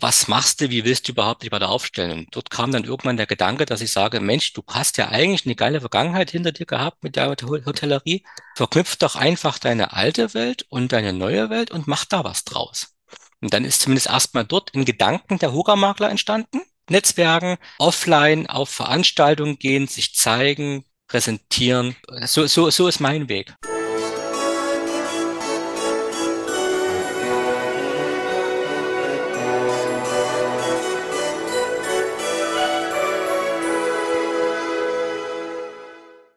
was machst du, wie willst du überhaupt dich weiter aufstellen? Und dort kam dann irgendwann der Gedanke, dass ich sage, Mensch, du hast ja eigentlich eine geile Vergangenheit hinter dir gehabt mit der Hotellerie. Verknüpf doch einfach deine alte Welt und deine neue Welt und mach da was draus. Und dann ist zumindest erstmal dort in Gedanken der Hoga-Makler entstanden. Netzwerken, offline auf Veranstaltungen gehen, sich zeigen, präsentieren. So, so, so ist mein Weg.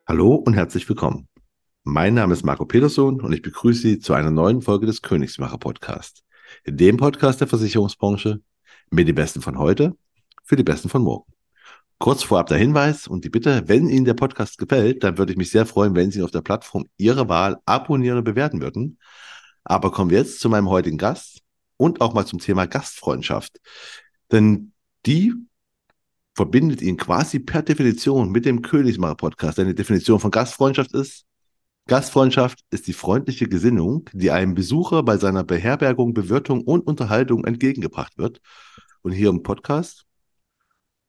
Hallo und herzlich willkommen. Mein Name ist Marco Peterson und ich begrüße Sie zu einer neuen Folge des Königsmacher Podcast. In dem Podcast der Versicherungsbranche mit den Besten von heute für die Besten von morgen. Kurz vorab der Hinweis und die Bitte, wenn Ihnen der Podcast gefällt, dann würde ich mich sehr freuen, wenn Sie auf der Plattform Ihrer Wahl abonnieren und bewerten würden. Aber kommen wir jetzt zu meinem heutigen Gast und auch mal zum Thema Gastfreundschaft. Denn die verbindet ihn quasi per Definition mit dem Königsmacher-Podcast. Eine Definition von Gastfreundschaft ist, Gastfreundschaft ist die freundliche Gesinnung, die einem Besucher bei seiner Beherbergung, Bewirtung und Unterhaltung entgegengebracht wird. Und hier im Podcast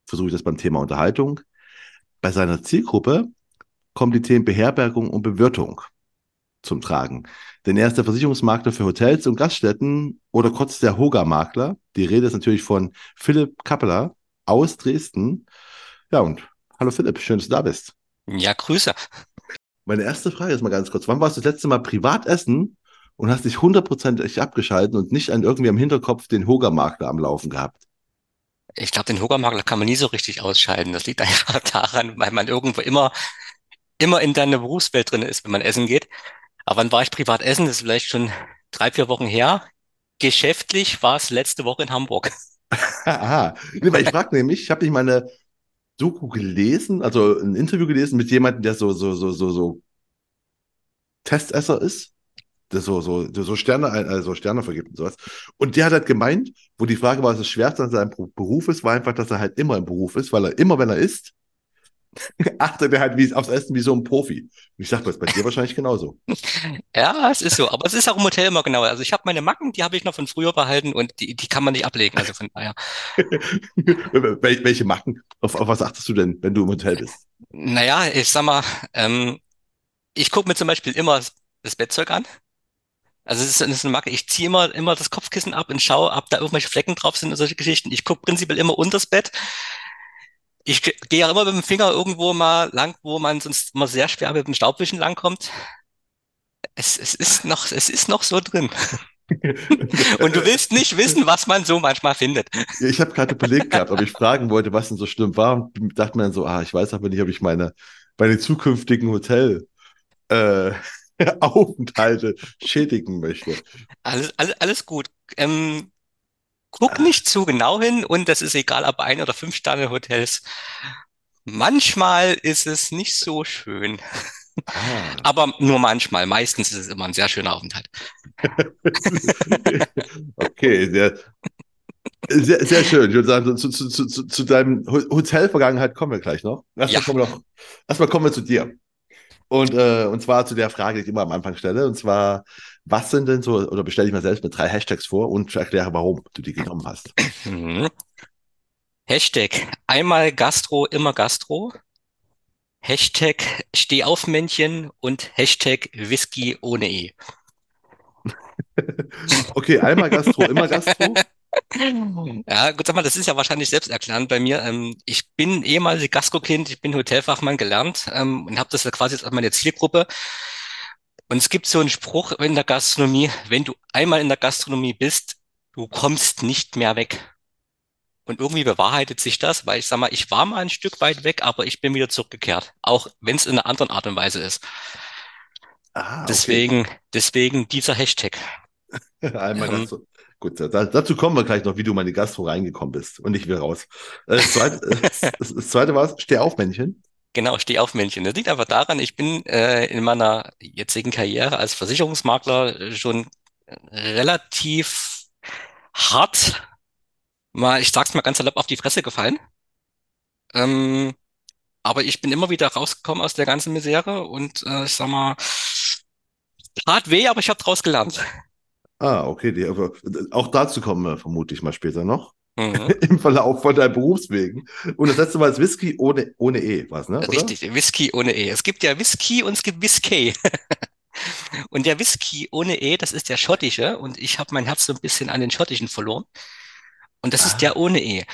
versuche ich das beim Thema Unterhaltung. Bei seiner Zielgruppe kommen die Themen Beherbergung und Bewirtung zum Tragen. Denn er ist der Versicherungsmakler für Hotels und Gaststätten oder kurz der Hoga-Makler. Die Rede ist natürlich von Philipp Kappeler aus Dresden. Ja, und hallo Philipp, schön, dass du da bist. Ja, Grüße. Meine erste Frage ist mal ganz kurz. Wann warst du das letzte Mal privat essen und hast dich hundertprozentig abgeschalten und nicht an irgendwie am Hinterkopf den Hogermakler am Laufen gehabt? Ich glaube, den Hogermakler kann man nie so richtig ausschalten. Das liegt einfach daran, weil man irgendwo immer, immer in deiner Berufswelt drin ist, wenn man essen geht. Aber wann war ich privat essen? Das ist vielleicht schon drei, vier Wochen her. Geschäftlich war es letzte Woche in Hamburg. Aha. Nee, weil ich frage nämlich, ich habe nicht meine Doku gelesen, also ein Interview gelesen mit jemandem, der so, so, so, so, so Testesser ist, der so, so, so Sterne, also Sterne vergibt und sowas. Und der hat halt gemeint, wo die Frage war, was das Schwerste an seinem Beruf ist, war einfach, dass er halt immer im Beruf ist, weil er immer, wenn er isst, achtet er halt wie, aufs Essen wie so ein Profi. Und ich sag, das ist bei dir wahrscheinlich genauso. Ja, es ist so. Aber es ist auch im Hotel immer genau. Also ich habe meine Macken, die habe ich noch von früher behalten und die, die kann man nicht ablegen. Also von daher. Welche Macken? Auf, auf was achtest du denn, wenn du im Hotel bist? Naja, ich sag mal, ähm, ich gucke mir zum Beispiel immer das Bettzeug an. Also es ist, ist eine Macke. Ich ziehe immer, immer das Kopfkissen ab und schaue, ob da irgendwelche Flecken drauf sind und solche Geschichten. Ich gucke prinzipiell immer unters Bett ich gehe ja immer mit dem Finger irgendwo mal lang, wo man sonst immer sehr schwer mit dem Staubwischen langkommt. Es, es ist noch, es ist noch so drin. Und du willst nicht wissen, was man so manchmal findet. Ich habe gerade überlegt gehabt, ob ich fragen wollte, was denn so schlimm war. Und dachte mir dann so, ah, ich weiß aber nicht, ob ich meine, meine zukünftigen Hotel äh, Aufenthalte schädigen möchte. Alles, alles, alles gut. Ähm, Guck nicht zu genau hin und das ist egal, ob ein oder fünf Sterne Hotels. Manchmal ist es nicht so schön. Ah. Aber nur manchmal. Meistens ist es immer ein sehr schöner Aufenthalt. okay, sehr, sehr, sehr schön. Ich würde sagen, zu, zu, zu, zu deinem Hotelvergangenheit kommen wir gleich noch. Erstmal, ja. kommen, wir noch, erstmal kommen wir zu dir. Und, äh, und zwar zu der Frage, die ich immer am Anfang stelle. Und zwar, was sind denn so, oder bestelle ich mir selbst mit drei Hashtags vor und erkläre, warum du die genommen hast. Mhm. Hashtag einmal Gastro, immer Gastro. Hashtag Stehaufmännchen und Hashtag Whisky ohne E. okay, einmal Gastro, immer Gastro. Ja, gut, sag mal, das ist ja wahrscheinlich selbsterklärend bei mir. Ähm, ich bin ehemalige Gastro-Kind, ich bin Hotelfachmann gelernt ähm, und habe das quasi als meine Zielgruppe. Und es gibt so einen Spruch in der Gastronomie, wenn du einmal in der Gastronomie bist, du kommst nicht mehr weg. Und irgendwie bewahrheitet sich das, weil ich sag mal, ich war mal ein Stück weit weg, aber ich bin wieder zurückgekehrt. Auch wenn es in einer anderen Art und Weise ist. Ah, okay. Deswegen, deswegen dieser Hashtag. Einmal ähm, Gastro. Gut, dazu kommen wir gleich noch, wie du mal in die Gastro reingekommen bist und nicht wieder raus. Äh, das zweite, das, das zweite war, steh auf, Männchen. Genau, steh auf, Männchen. Das liegt einfach daran, ich bin äh, in meiner jetzigen Karriere als Versicherungsmakler schon relativ hart, mal, ich sag's mal ganz salopp, auf die Fresse gefallen. Ähm, aber ich bin immer wieder rausgekommen aus der ganzen Misere und äh, ich sag mal, tat weh, aber ich habe draus gelernt. Ah, okay. Die, auch dazu kommen wir vermutlich mal später noch. Mhm. im Verlauf von deinem Berufswegen. Und das letzte Mal ist Whisky ohne, ohne E, was, ne? Oder? Richtig, Whisky ohne E. Es gibt ja Whisky und es gibt Whisky. Und der Whisky ohne E, das ist der schottische. Und ich habe mein Herz so ein bisschen an den schottischen verloren. Und das ist Ah, der ohne E.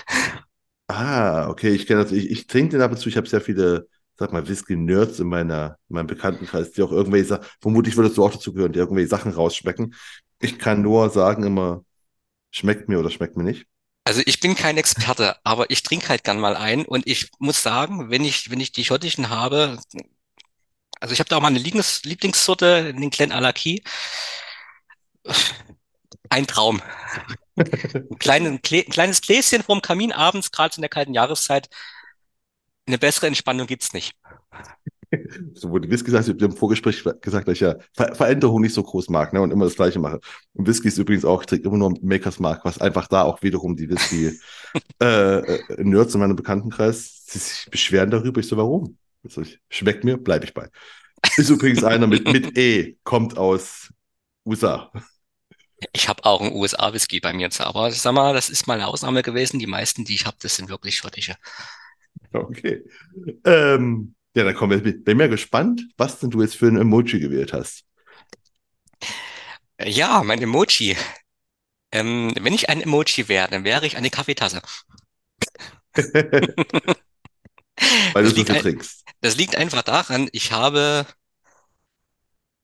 ah, okay, ich kenne das. Ich, ich trinke den ab und zu. Ich habe sehr viele, sag mal, Whisky-Nerds in meiner, in meinem Bekanntenkreis, die auch irgendwelche Sachen, vermutlich würdest du auch dazu gehören, die irgendwelche Sachen rausschmecken. Ich kann nur sagen immer, schmeckt mir oder schmeckt mir nicht. Also ich bin kein Experte, aber ich trinke halt gern mal ein. Und ich muss sagen, wenn ich, wenn ich die schottischen habe, also ich habe da auch mal eine Lieblings Lieblingssorte, den Glen Allachie. Ein Traum. Ein kleines, ein kleines Gläschen vorm Kamin abends, gerade in der kalten Jahreszeit. Eine bessere Entspannung gibt's nicht. So, du Whisky sagst, ich habe im Vorgespräch gesagt, dass ich ja Ver Veränderung nicht so groß mag, ne, und immer das Gleiche mache. Und Whisky ist übrigens auch, ich trinke immer nur Makers Mark, was einfach da auch wiederum die Whisky, äh, äh, in meinem Bekanntenkreis, sich beschweren darüber. Ich so, warum? Also ich, schmeckt mir, bleibe ich bei. Ist übrigens einer mit, mit E, kommt aus USA. Ich habe auch einen USA-Whisky bei mir aber ich sag mal, das ist mal eine Ausnahme gewesen. Die meisten, die ich habe, das sind wirklich schottische. Okay. Ähm, ja, dann kommen wir. Bin mir gespannt, was denn du jetzt für ein Emoji gewählt hast. Äh, Ja, mein Emoji. Ähm, wenn ich ein Emoji wäre, dann wäre ich eine Kaffeetasse. Weil du Das so liegt, viel trinkst. das liegt einfach daran, ich habe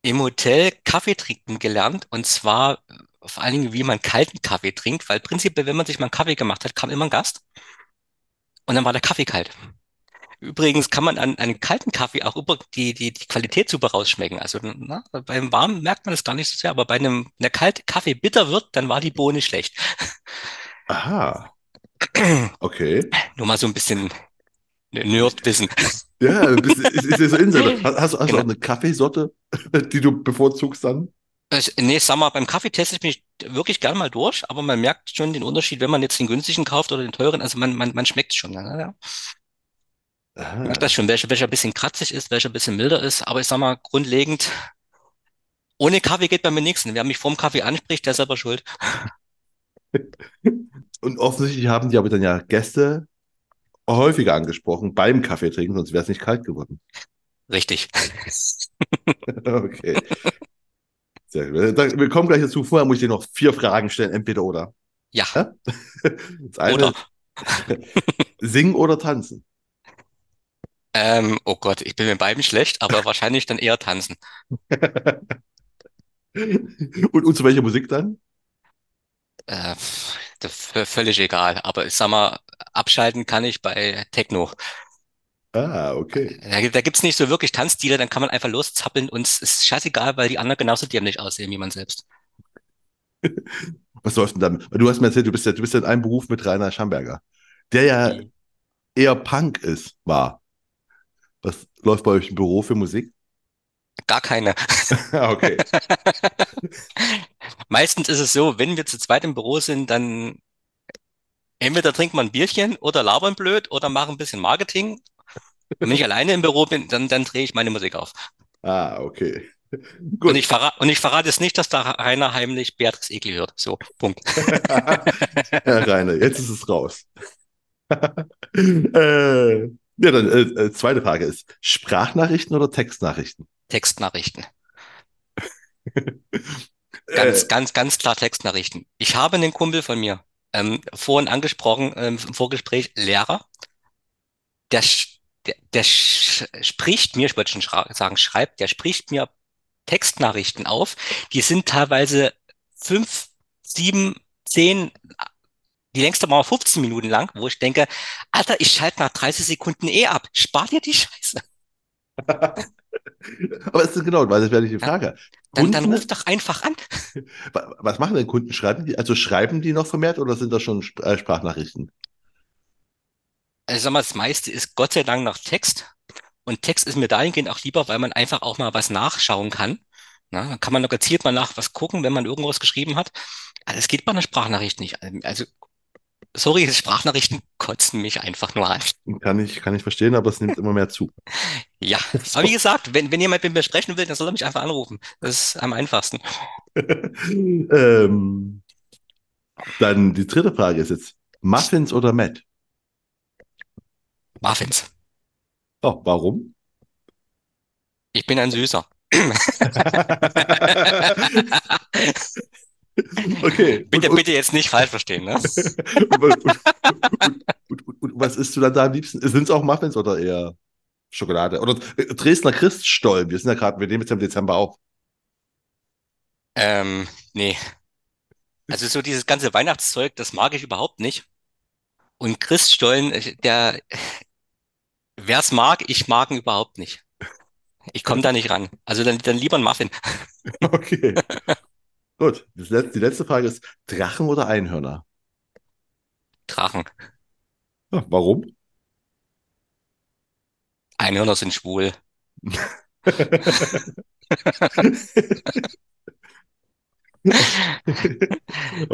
im Hotel Kaffee trinken gelernt und zwar äh, vor allen Dingen, wie man kalten Kaffee trinkt, weil prinzipiell, wenn man sich mal einen Kaffee gemacht hat, kam immer ein Gast und dann war der Kaffee kalt. Übrigens kann man an einem kalten Kaffee auch über die, die, die Qualität super rausschmecken. Also na, beim Warmen merkt man das gar nicht so sehr, aber bei einem, wenn der kalte Kaffee bitter wird, dann war die Bohne schlecht. Aha, okay. Nur mal so ein bisschen Nerdwissen. Ja, bisschen, ist, ist, ist Insider. Hast, hast du auch Genau. eine Kaffeesorte, die du bevorzugst dann? Nee, sag mal, beim Kaffee teste ich mich wirklich gern mal durch, aber man merkt schon den Unterschied, wenn man jetzt den günstigen kauft oder den teuren. Also man, man, man schmeckt schon. Ne? Ja. Man merkt das schon, welcher, welcher ein bisschen kratzig ist, welcher ein bisschen milder ist. Aber ich sag mal, grundlegend, ohne Kaffee geht bei mir nichts. Wer mich vorm Kaffee anspricht, der ist selber schuld. und offensichtlich haben die aber dann ja Gäste häufiger angesprochen beim Kaffee trinken, sonst wäre es nicht kalt geworden. Richtig. Okay. Sehr gut. Wir kommen gleich dazu. Vorher muss ich dir noch vier Fragen stellen, entweder oder. Ja, Ja? Das eine, oder? singen oder tanzen? Ähm, oh Gott, ich bin mit beiden schlecht, aber wahrscheinlich dann eher tanzen. Und, und zu welcher Musik dann? Äh, völlig egal. Aber ich sag mal, abschalten kann ich bei Techno. Ah, okay. Da, gibt- da gibt's nicht so wirklich Tanzstile, dann kann man einfach loszappeln und es ist scheißegal, weil die anderen genauso dämlich aussehen wie man selbst. Was läuft denn dann? Du hast mir erzählt, du bist ja, du bist ja in einem Beruf mit Rainer Schamberger, der ja eher Punk ist, war. Was läuft bei euch im Büro für Musik? Gar keine. Ah, okay. Meistens ist es so, wenn wir zu zweit im Büro sind, dann entweder trinken wir ein Bierchen oder labern blöd oder machen ein bisschen Marketing. Und wenn ich alleine im Büro bin, dann, dann drehe ich meine Musik auf. Ah, okay. Und Gut. ich verrate, und ich verrate es nicht, dass da Rainer heimlich Beatrice Egli hört. So, Punkt. Herr Rainer, jetzt ist es raus. äh, ja, dann äh, äh, zweite Frage ist: Sprachnachrichten oder Textnachrichten? Textnachrichten. Ganz, Äh, ganz, ganz klar Textnachrichten. Ich habe einen Kumpel von mir, ähm, vorhin angesprochen, ähm, im Vorgespräch, Lehrer, der, der, der spricht mir, ich wollte schon sagen, schreibt, der spricht mir Textnachrichten auf. Die sind teilweise fünf, sieben, zehn, die längste war 15 Minuten lang, wo ich denke, Alter, ich schalte nach 30 Sekunden eh ab. Spar dir die Scheiße. aber es ist genau, weil das wäre nicht die Frage. Dann, dann Kunden, ruf doch einfach an. wa- was machen denn Kunden? Schreiben die, also schreiben die noch vermehrt oder sind das schon äh, Sprachnachrichten? Also sag mal, das meiste ist Gott sei Dank noch Text. Und Text ist mir dahingehend auch lieber, weil man einfach auch mal was nachschauen kann. Na, dann kann man noch gezielt mal nach was gucken, wenn man irgendwas geschrieben hat. Also es geht bei einer Sprachnachricht nicht. Also, sorry, Sprachnachrichten kotzen mich einfach nur an. Kann ich, kann ich verstehen, aber es nimmt immer mehr zu. Ja, aber wie gesagt, wenn, wenn jemand mit mir sprechen will, dann soll er mich einfach anrufen. Das ist am einfachsten. ähm, dann die dritte Frage ist jetzt: Muffins oder Matt? Muffins. Oh, warum? Ich bin ein Süßer. Okay. Bitte, und, bitte jetzt nicht falsch verstehen, ne? und, und, was isst du dann da am liebsten? Sind es auch Muffins oder eher Schokolade? Oder äh, Dresdner Christstollen? Wir sind ja gerade, wir nehmen jetzt im Dezember auf. Ähm, nee. Also so dieses ganze Weihnachtszeug, das mag ich überhaupt nicht. Und Christstollen, der, wer's mag, ich mag ihn überhaupt nicht. Ich komme da nicht ran. Also dann, dann lieber ein Muffin. Okay. Gut. Die letzte Frage ist: Drachen oder Einhörner? Drachen. Ja, warum? Einhörner sind schwul.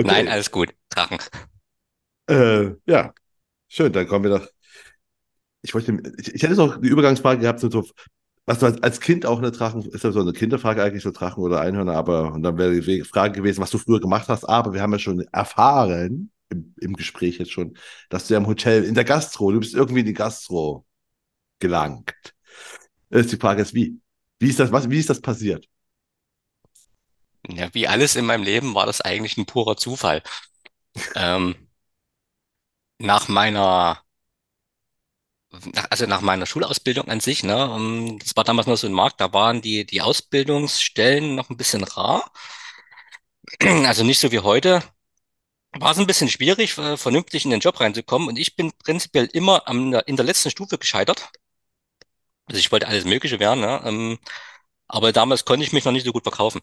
Nein, Okay. alles gut. Drachen. Äh, ja, schön. Dann kommen wir doch. Ich wollte, ich, ich hätte noch eine Übergangsfrage gehabt, so, was du als, Kind auch eine Drachen, ist ja so eine Kinderfrage eigentlich, so Drachen oder Einhörner, aber, und dann wäre die Frage gewesen, was du früher gemacht hast, aber wir haben ja schon erfahren, im, im Gespräch jetzt schon, dass du ja im Hotel, in der Gastro, du bist irgendwie in die Gastro gelangt. Ist die Frage ist, wie? Wie ist das, was, wie ist das passiert? Ja, wie alles in meinem Leben war das eigentlich ein purer Zufall. Ähm, nach meiner, also nach meiner Schulausbildung an sich, ne, ähm, das war damals noch so ein Markt, da waren die, die Ausbildungsstellen noch ein bisschen rar. Also nicht so wie heute. War es ein bisschen schwierig, äh, vernünftig in den Job reinzukommen. Und ich bin prinzipiell immer am, in der letzten Stufe gescheitert. Also ich wollte alles Mögliche werden, ne? Ähm, aber damals konnte ich mich noch nicht so gut verkaufen.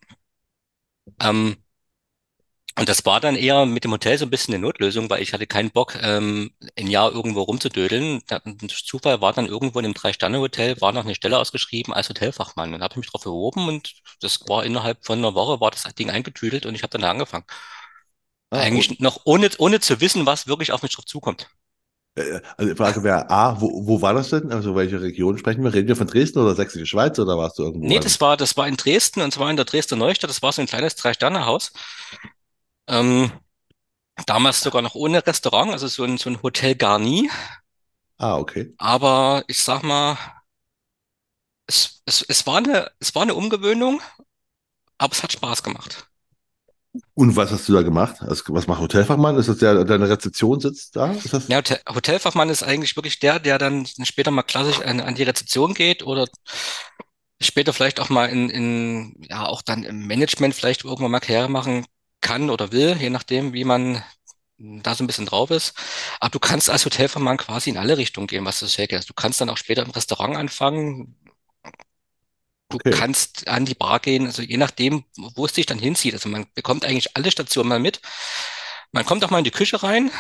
Ähm, und das war dann eher mit dem Hotel so ein bisschen eine Notlösung, weil ich hatte keinen Bock, ähm, ein Jahr irgendwo rumzudödeln. Durch Zufall war dann irgendwo in einem Drei-Sterne-Hotel, war noch eine Stelle ausgeschrieben als Hotelfachmann. Und habe ich mich darauf beworben und das war innerhalb von einer Woche war das Ding eingetüdelt und ich habe dann da angefangen. Ah, Eigentlich noch ohne, ohne zu wissen, was wirklich auf mich drauf zukommt. äh, also die Frage wäre, A, wo, wo war das denn? Also welche Region sprechen wir? Reden wir von Dresden oder Sächsische Schweiz oder warst du irgendwo? Nee, das war, das war in Dresden und zwar in der Dresdner Neustadt. Das war so ein kleines Drei-Sterne-Haus. Ähm, damals sogar noch ohne Restaurant, also so ein, so ein Hotel Garni. Ah, okay. Aber ich sag mal, es, es, es war eine, es war eine Umgewöhnung, aber es hat Spaß gemacht. Und was hast du da gemacht? Also, was macht Hotelfachmann? Ist das der, deine Rezeption sitzt da? Ja, Hotel, Hotelfachmann ist eigentlich wirklich der, der dann später mal klassisch an, an die Rezeption geht oder später vielleicht auch mal in, in, ja, auch dann im Management vielleicht irgendwann mal Karriere machen kann oder will, je nachdem, wie man da so ein bisschen drauf ist. Aber du kannst als Hotelfachmann quasi in alle Richtungen gehen, was das hergeht. Du kannst dann auch später im Restaurant anfangen. Du Okay. kannst an die Bar gehen, also je nachdem, wo es dich dann hinzieht. Also man bekommt eigentlich alle Stationen mal mit. Man kommt auch mal in die Küche rein.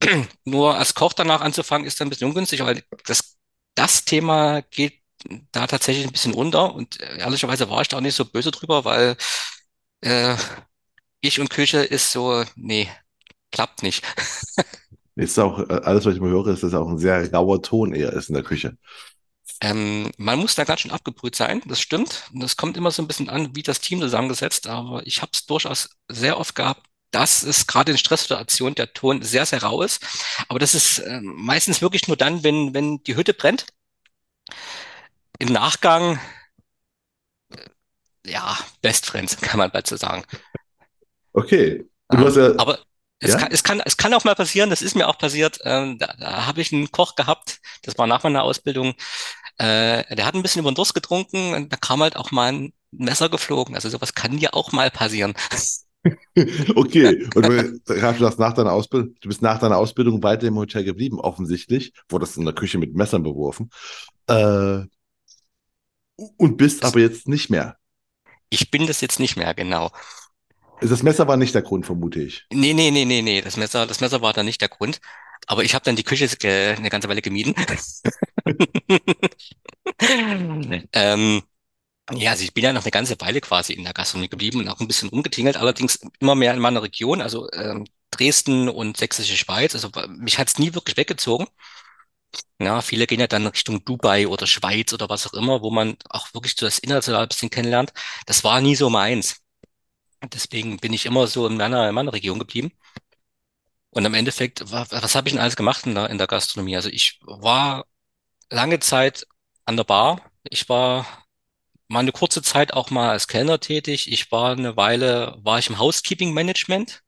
Nur als Koch danach anzufangen, ist dann ein bisschen ungünstig, weil das, das Thema geht da tatsächlich ein bisschen unter. Und ehrlicherweise war ich da auch nicht so böse drüber, weil äh, ich und Küche ist so, nee, klappt nicht. Ist auch, äh, alles, was ich mal höre, ist, dass auch ein sehr rauer Ton eher ist in der Küche. Ähm, man muss da ganz schön abgebrüht sein, das stimmt. Und das kommt immer so ein bisschen an, wie das Team zusammengesetzt, aber ich habe es durchaus sehr oft gehabt, dass es gerade in Stresssituationen der Ton sehr, sehr rau ist. Aber das ist ähm, meistens wirklich nur dann, wenn, wenn die Hütte brennt. Im Nachgang, ja, Best Friends, kann man dazu sagen. Okay. Hast Ähm, ja, aber es ja? kann, es kann, es kann auch mal passieren, das ist mir auch passiert. Ähm, da da habe ich einen Koch gehabt, das war nach meiner Ausbildung. Äh, der hat ein bisschen über den Durst getrunken und da kam halt auch mal ein Messer geflogen. Also sowas kann dir auch mal passieren. Okay. Und du du nach deiner Ausbildung, du bist nach deiner Ausbildung weiter im Hotel geblieben, offensichtlich. Wurdest in der Küche mit Messern beworfen. Äh, und bist aber jetzt nicht mehr. Ich bin das jetzt nicht mehr, genau. Das Messer war nicht der Grund, vermute ich. Nee, nee, nee, nee, nee. Das Messer, das Messer war da nicht der Grund. Aber ich habe dann die Küche ge- eine ganze Weile gemieden. Ähm, ja, also ich bin ja noch eine ganze Weile quasi in der Gastronomie geblieben und auch ein bisschen rumgetingelt, allerdings immer mehr in meiner Region, also ähm, Dresden und Sächsische Schweiz. Also äh, mich hat's nie wirklich weggezogen. Ja, viele gehen ja dann Richtung Dubai oder Schweiz oder was auch immer, wo man auch wirklich so das Internationale ein bisschen kennenlernt. Das war nie so meins. Deswegen bin ich immer so in meiner, in meiner Region geblieben. Und im Endeffekt, wa- was habe ich denn alles gemacht in der, in der Gastronomie? Also ich war lange Zeit an der Bar. Ich war mal eine kurze Zeit auch mal als Kellner tätig. Ich war eine Weile, war ich im Housekeeping Management,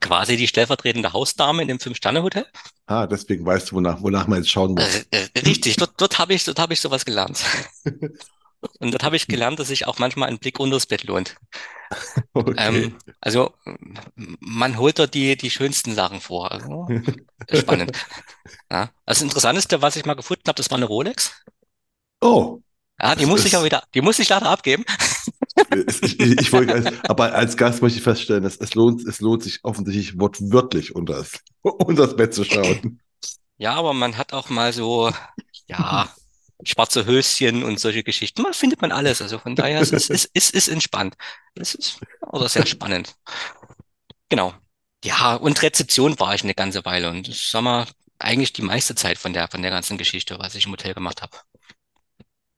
quasi die stellvertretende Hausdame in dem Fünf-Sterne-Hotel. Ah, deswegen weißt du, wonach, wonach man jetzt schauen muss. Äh, äh, richtig, dort, dort habe ich, dort habe ich sowas gelernt. Und dort habe ich gelernt, dass sich auch manchmal ein Blick unter das Bett lohnt. Okay. Ähm, also man holt dort die, die schönsten Sachen vor. Also, spannend. Ja. Das Interessanteste, was ich mal gefunden habe, das war eine Rolex. Oh, Ja, die musste ich ist, wieder, die musste ich leider abgeben. ich, ich, wollte, aber als Gast möchte ich feststellen, dass es lohnt, es lohnt sich offensichtlich wortwörtlich unter das, unter das Bett zu schauen. Ja, aber man hat auch mal so, ja, schwarze Höschen und solche Geschichten. Man findet man alles. Also von daher ist es ist, ist entspannt. Es ist oder sehr spannend. Genau. Ja, und Rezeption war ich eine ganze Weile und das sag mal, eigentlich die meiste Zeit von der, von der ganzen Geschichte, was ich im Hotel gemacht habe.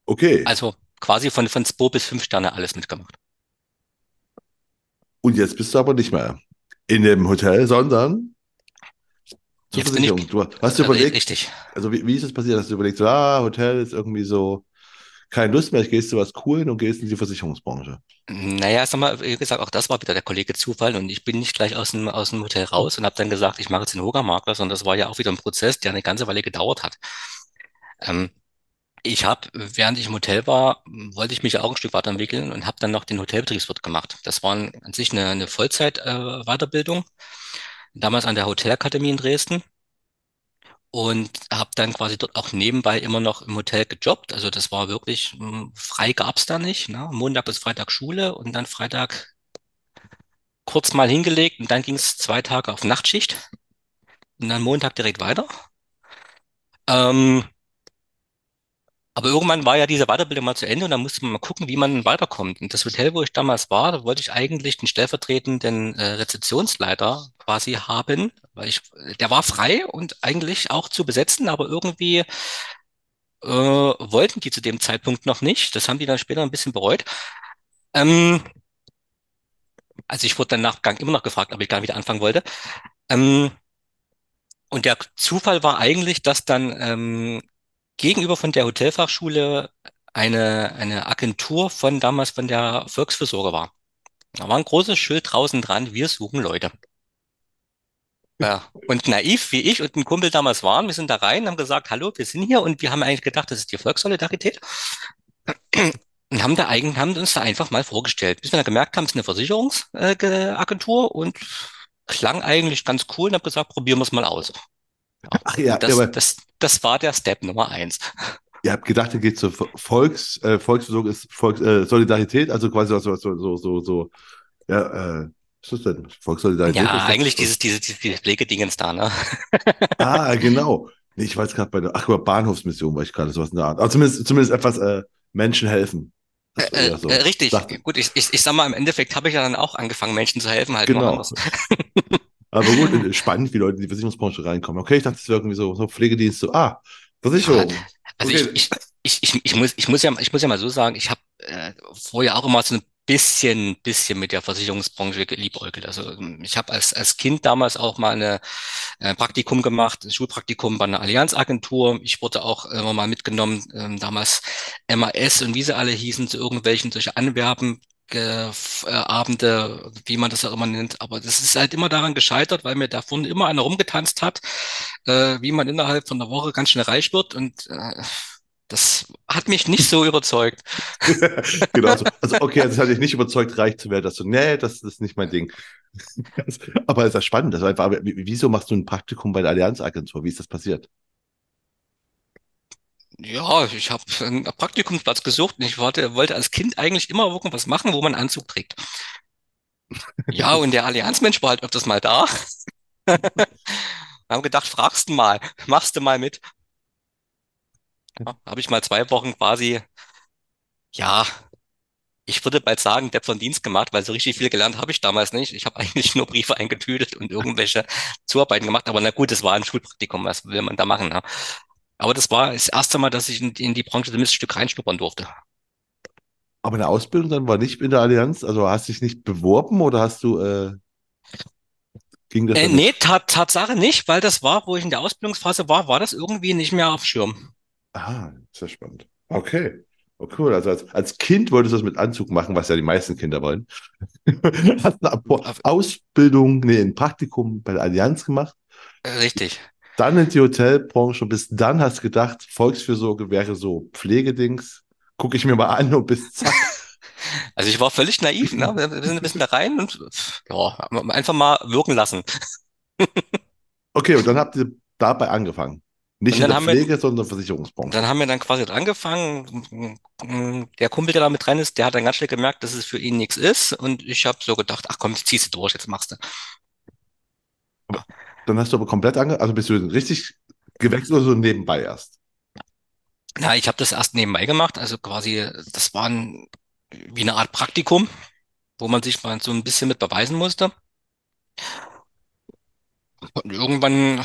Okay. Also quasi von, von 2 bis 5 Sterne alles mitgemacht. Und jetzt bist du aber nicht mehr in dem Hotel, sondern zur Jetzt bin ich, Versicherung. Du hast dir äh, überlegt, richtig. also wie, wie ist es passiert? Hast du überlegt, so, ah, Hotel ist irgendwie so keine Lust mehr, ich gehst zu was Coolen und gehst in die Versicherungsbranche. Naja, sag mal, wie gesagt, auch das war wieder der Kollege Zufall und ich bin nicht gleich aus dem, aus dem Hotel raus und habe dann gesagt, ich mache jetzt den Yoga-Makler, sondern das war ja auch wieder ein Prozess, der eine ganze Weile gedauert hat. Ähm, ich habe, während ich im Hotel war, wollte ich mich auch ein Stück weiterentwickeln und habe dann noch den Hotelbetriebswirt gemacht. Das war an sich eine, eine Vollzeit-Weiterbildung, damals an der Hotelakademie in Dresden. Und habe dann quasi dort auch nebenbei immer noch im Hotel gejobbt. Also das war wirklich, mh, frei gab's da nicht. Ne? Montag bis Freitag Schule und dann Freitag kurz mal hingelegt und dann ging's zwei Tage auf Nachtschicht und dann Montag direkt weiter. Ähm, aber irgendwann war ja diese Weiterbildung mal zu Ende und dann musste man mal gucken, wie man weiterkommt. Und das Hotel, wo ich damals war, da wollte ich eigentlich den stellvertretenden äh, Rezeptionsleiter quasi haben, weil ich, der war frei und eigentlich auch zu besetzen, aber irgendwie äh, wollten die zu dem Zeitpunkt noch nicht. Das haben die dann später ein bisschen bereut. Ähm, also ich wurde dann nachgang immer noch gefragt, ob ich gar nicht wieder anfangen wollte. Ähm, und der Zufall war eigentlich, dass dann ähm, gegenüber von der Hotelfachschule eine, eine Agentur von damals von der Volksfürsorge war. Da war ein großes Schild draußen dran, wir suchen Leute. Ja. Und naiv wie ich und ein Kumpel damals waren, wir sind da rein, haben gesagt, hallo, wir sind hier und wir haben eigentlich gedacht, das ist die Volkssolidarität und haben da eigentlich, haben uns da einfach mal vorgestellt, bis wir dann gemerkt haben, es ist eine Versicherungsagentur und klang eigentlich ganz cool und haben gesagt, probieren wir es mal aus. Ach ja, Und ja, das, aber das, das war der Step Nummer eins. ihr habt gedacht, ihr geht zur Volks, äh, Volksversorgung ist Volks, äh, Solidarität, also quasi so, so, so, so, so ja, äh, was ist das denn? Volkssolidarität Ja, eigentlich dieses, dieses, dieses Pflegedingens da, ne? ah, genau. Nee, ich jetzt gerade bei der, ach, mal, Bahnhofsmission war ich gerade, sowas in der Art. Aber zumindest, zumindest etwas, äh, Menschen helfen. Das Äh, so. äh, richtig. Dachte, Gut, ich, ich, ich sag mal, im Endeffekt habe ich ja dann auch angefangen, Menschen zu helfen, halt genau. Aber gut, äh, spannend, wie Leute in die Versicherungsbranche reinkommen. Okay, ich dachte, es wäre irgendwie so, so Pflegedienst, so, ah, Versicherung. Also Okay. ich, ich, ich, ich, ich muss, ich muss ja, ich muss ja mal so sagen, ich habe äh, vorher auch immer so ein bisschen, bisschen mit der Versicherungsbranche geliebäugelt. Also ähm, ich habe als, als Kind damals auch mal eine äh, Praktikum gemacht, ein Schulpraktikum bei einer Allianzagentur. Ich wurde auch immer mal mitgenommen, ähm, damals MAS und wie sie alle hießen, zu irgendwelchen solche Anwerben. Äh, Abende, wie man das auch immer nennt, aber das ist halt immer daran gescheitert, weil mir davon immer einer rumgetanzt hat, äh, wie man innerhalb von einer Woche ganz schnell reich wird und äh, das hat mich nicht so überzeugt. genau. Also, also okay, also das hat dich nicht überzeugt, reich zu werden. Dass du, nee, das, das ist nicht mein Ding. Aber es ist ja spannend. Also einfach, wie- wieso machst du ein Praktikum bei der Allianzagentur? Wie ist das passiert? Ja, ich habe einen Praktikumsplatz gesucht und ich wollte, wollte als Kind eigentlich immer irgendwas machen, wo man Anzug trägt. Ja, und der Allianzmensch war halt öfters mal da. Haben gedacht, fragst du mal, machst du mal mit. Ja, habe ich mal zwei Wochen quasi, ja, ich würde bald sagen, Depp von Dienst gemacht, weil so richtig viel gelernt habe ich damals nicht. Ich habe eigentlich nur Briefe eingetütet und irgendwelche Zuarbeiten gemacht. Aber na gut, es war ein Schulpraktikum, was will man da machen? Ne? Aber das war das erste Mal, dass ich in, in die Branche zumindest ein Stück reinschnuppern durfte. Aber eine Ausbildung dann war nicht in der Allianz? Also hast du dich nicht beworben oder hast du, äh, Ging das Äh, nee? Tat, Tatsache nicht, weil das war, wo ich in der Ausbildungsphase war, war das irgendwie nicht mehr auf Schirm. Ah, sehr spannend. Okay. Oh, cool. Also als, als Kind wolltest du das mit Anzug machen, was ja die meisten Kinder wollen. Hast eine Ausbildung, nee, ein Praktikum bei der Allianz gemacht, Richtig. Dann in die Hotelbranche. Bis dann hast du gedacht, Volksfürsorge wäre so Pflegedings. Gucke ich mir mal an und bis zack. Also ich war völlig naiv, ne? Wir sind ein bisschen da rein und ja, einfach mal wirken lassen. Okay, und dann habt ihr dabei angefangen. Nicht Und in dann der haben wir- Pflege, sondern Versicherungsbranche. Dann haben wir dann quasi angefangen. Der Kumpel, der da mit dran ist, der hat dann ganz schnell gemerkt, dass es für ihn nichts ist. Und ich habe so gedacht, ach komm, jetzt ziehst du durch, jetzt machst du. Dann hast du aber komplett ange, also bist du richtig gewechselt oder so nebenbei erst? Na, ich habe das erst nebenbei gemacht. Also quasi, das war ein, wie eine Art Praktikum, wo man sich mal so ein bisschen mit beweisen musste. Und irgendwann,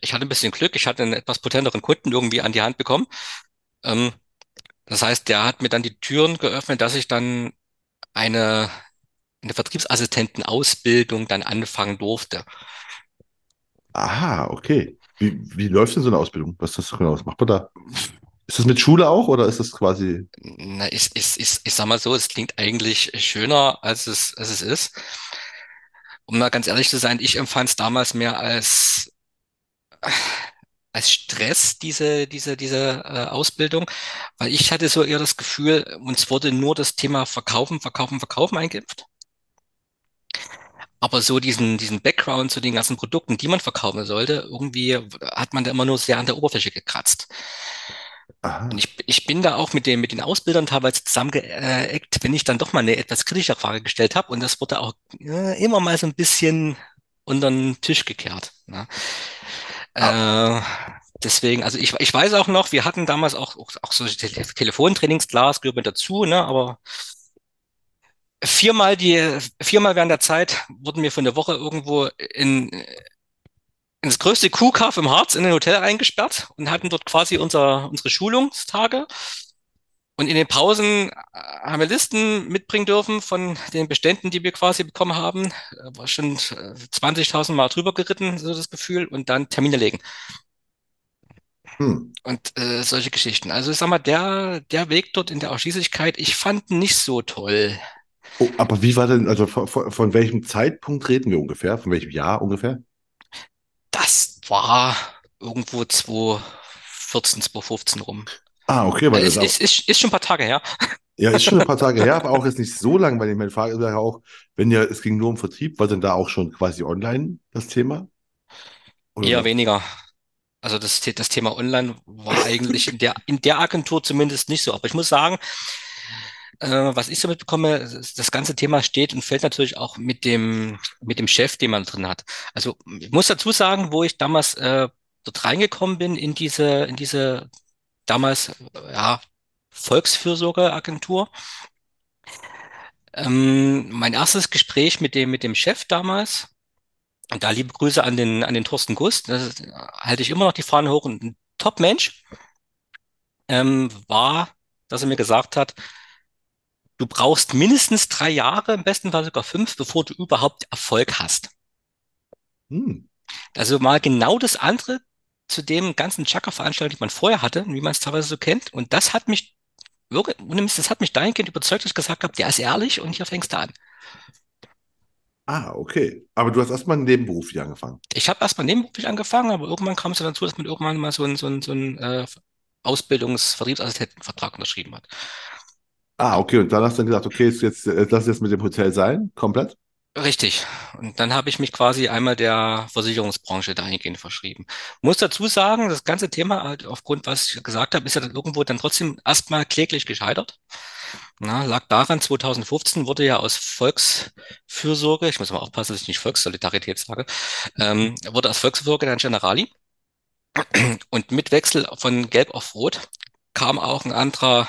ich hatte ein bisschen Glück, ich hatte einen etwas potenteren Kunden irgendwie an die Hand bekommen. Ähm, das heißt, der hat mir dann die Türen geöffnet, dass ich dann eine, eine Vertriebsassistentenausbildung dann anfangen durfte. Aha, okay. Wie, wie läuft denn so eine Ausbildung? Was ist das genau? Was macht man da? Ist das mit Schule auch oder ist das quasi? Na, ich, ich, ich, ich sag mal so, es klingt eigentlich schöner, als es, als es ist. Um mal ganz ehrlich zu sein, ich empfand es damals mehr als, als Stress, diese, diese, diese äh, Ausbildung, weil ich hatte so eher das Gefühl, uns wurde nur das Thema Verkaufen, Verkaufen, Verkaufen eingeimpft. Aber so diesen, diesen Background zu den ganzen Produkten, die man verkaufen sollte, irgendwie hat man da immer nur sehr an der Oberfläche gekratzt. Aha. Und ich, ich bin da auch mit den, mit den Ausbildern teilweise zusammengeeckt, wenn ich dann doch mal eine etwas kritischere Frage gestellt habe. Und das wurde auch äh, immer mal so ein bisschen unter den Tisch gekehrt. Ne? Äh, deswegen, also ich, ich weiß auch noch, wir hatten damals auch, auch, auch so Te Telefontrainings, klar, es gehört mit dazu, ne? aber viermal die, viermal während der Zeit wurden wir von der Woche irgendwo in, ins größte Kuhkaff im Harz in ein Hotel eingesperrt und hatten dort quasi unser, unsere Schulungstage. Und in den Pausen äh, haben wir Listen mitbringen dürfen von den Beständen, die wir quasi bekommen haben. Äh, War schon äh, 20.000 Mal drüber geritten, so das Gefühl, und dann Termine legen. Hm. Und äh, solche Geschichten. Also ich sag mal, der, der Weg dort in der Ausschließlichkeit, ich fand nicht so toll. Oh, aber wie war denn, also von, von, von welchem Zeitpunkt reden wir ungefähr? Von welchem Jahr ungefähr? Das war irgendwo 2014, 2015 rum. Ah, okay, weil das auch, ist, ist, ist schon ein paar Tage her. ja, ist schon ein paar Tage her, aber auch jetzt nicht so lang, weil ich meine Frage ist ja auch, wenn ja, es ging nur um Vertrieb, war denn da auch schon quasi online das Thema? Oder Eher weniger. Also das, das Thema Online war eigentlich in der, in der Agentur zumindest nicht so. Aber ich muss sagen, äh, was ich so mitbekomme, das, ganze Thema steht und fällt natürlich auch mit dem, mit dem Chef, den man drin hat. Also ich muss dazu sagen, wo ich damals äh, dort reingekommen bin in diese, in diese damals ja, Volksfürsorgeagentur. Ähm, mein erstes Gespräch mit dem, mit dem Chef damals, und da liebe Grüße an den, an den Thorsten Gust, das halte ich immer noch die Fahne hoch und ein Top-Mensch, ähm, war, dass er mir gesagt hat, du brauchst mindestens drei Jahre, im besten Fall sogar fünf, bevor du überhaupt Erfolg hast. Hm. Also mal genau das andere zu dem ganzen Chakra-Veranstaltung, die man vorher hatte, wie man es teilweise so kennt. Und das hat mich wirklich, das hat mich dahingehend überzeugt, dass ich gesagt habe, der ist ehrlich und hier fängst du an. Ah, okay. Aber du hast erstmal einen Nebenberuf hier angefangen. Ich habe erstmal nebenberuflich angefangen, aber irgendwann kam es dann dazu, dass man irgendwann mal so einen so einen, so einen äh, Ausbildungs-Vertriebsassistentenvertrag unterschrieben hat. Ah, okay. Und dann hast du dann gesagt, okay, jetzt, jetzt, äh, lass jetzt mit dem Hotel sein, komplett. Richtig. Und dann habe ich mich quasi einmal der Versicherungsbranche dahingehend verschrieben. Muss dazu sagen, das ganze Thema halt aufgrund, was ich gesagt habe, ist ja dann irgendwo dann trotzdem erstmal kläglich gescheitert. Na, lag daran, 2015 wurde ja aus Volksfürsorge, ich muss mal aufpassen, dass ich nicht Volkssolidarität sage, ähm, wurde aus Volksfürsorge dann Generali. Und mit Wechsel von Gelb auf Rot kam auch ein anderer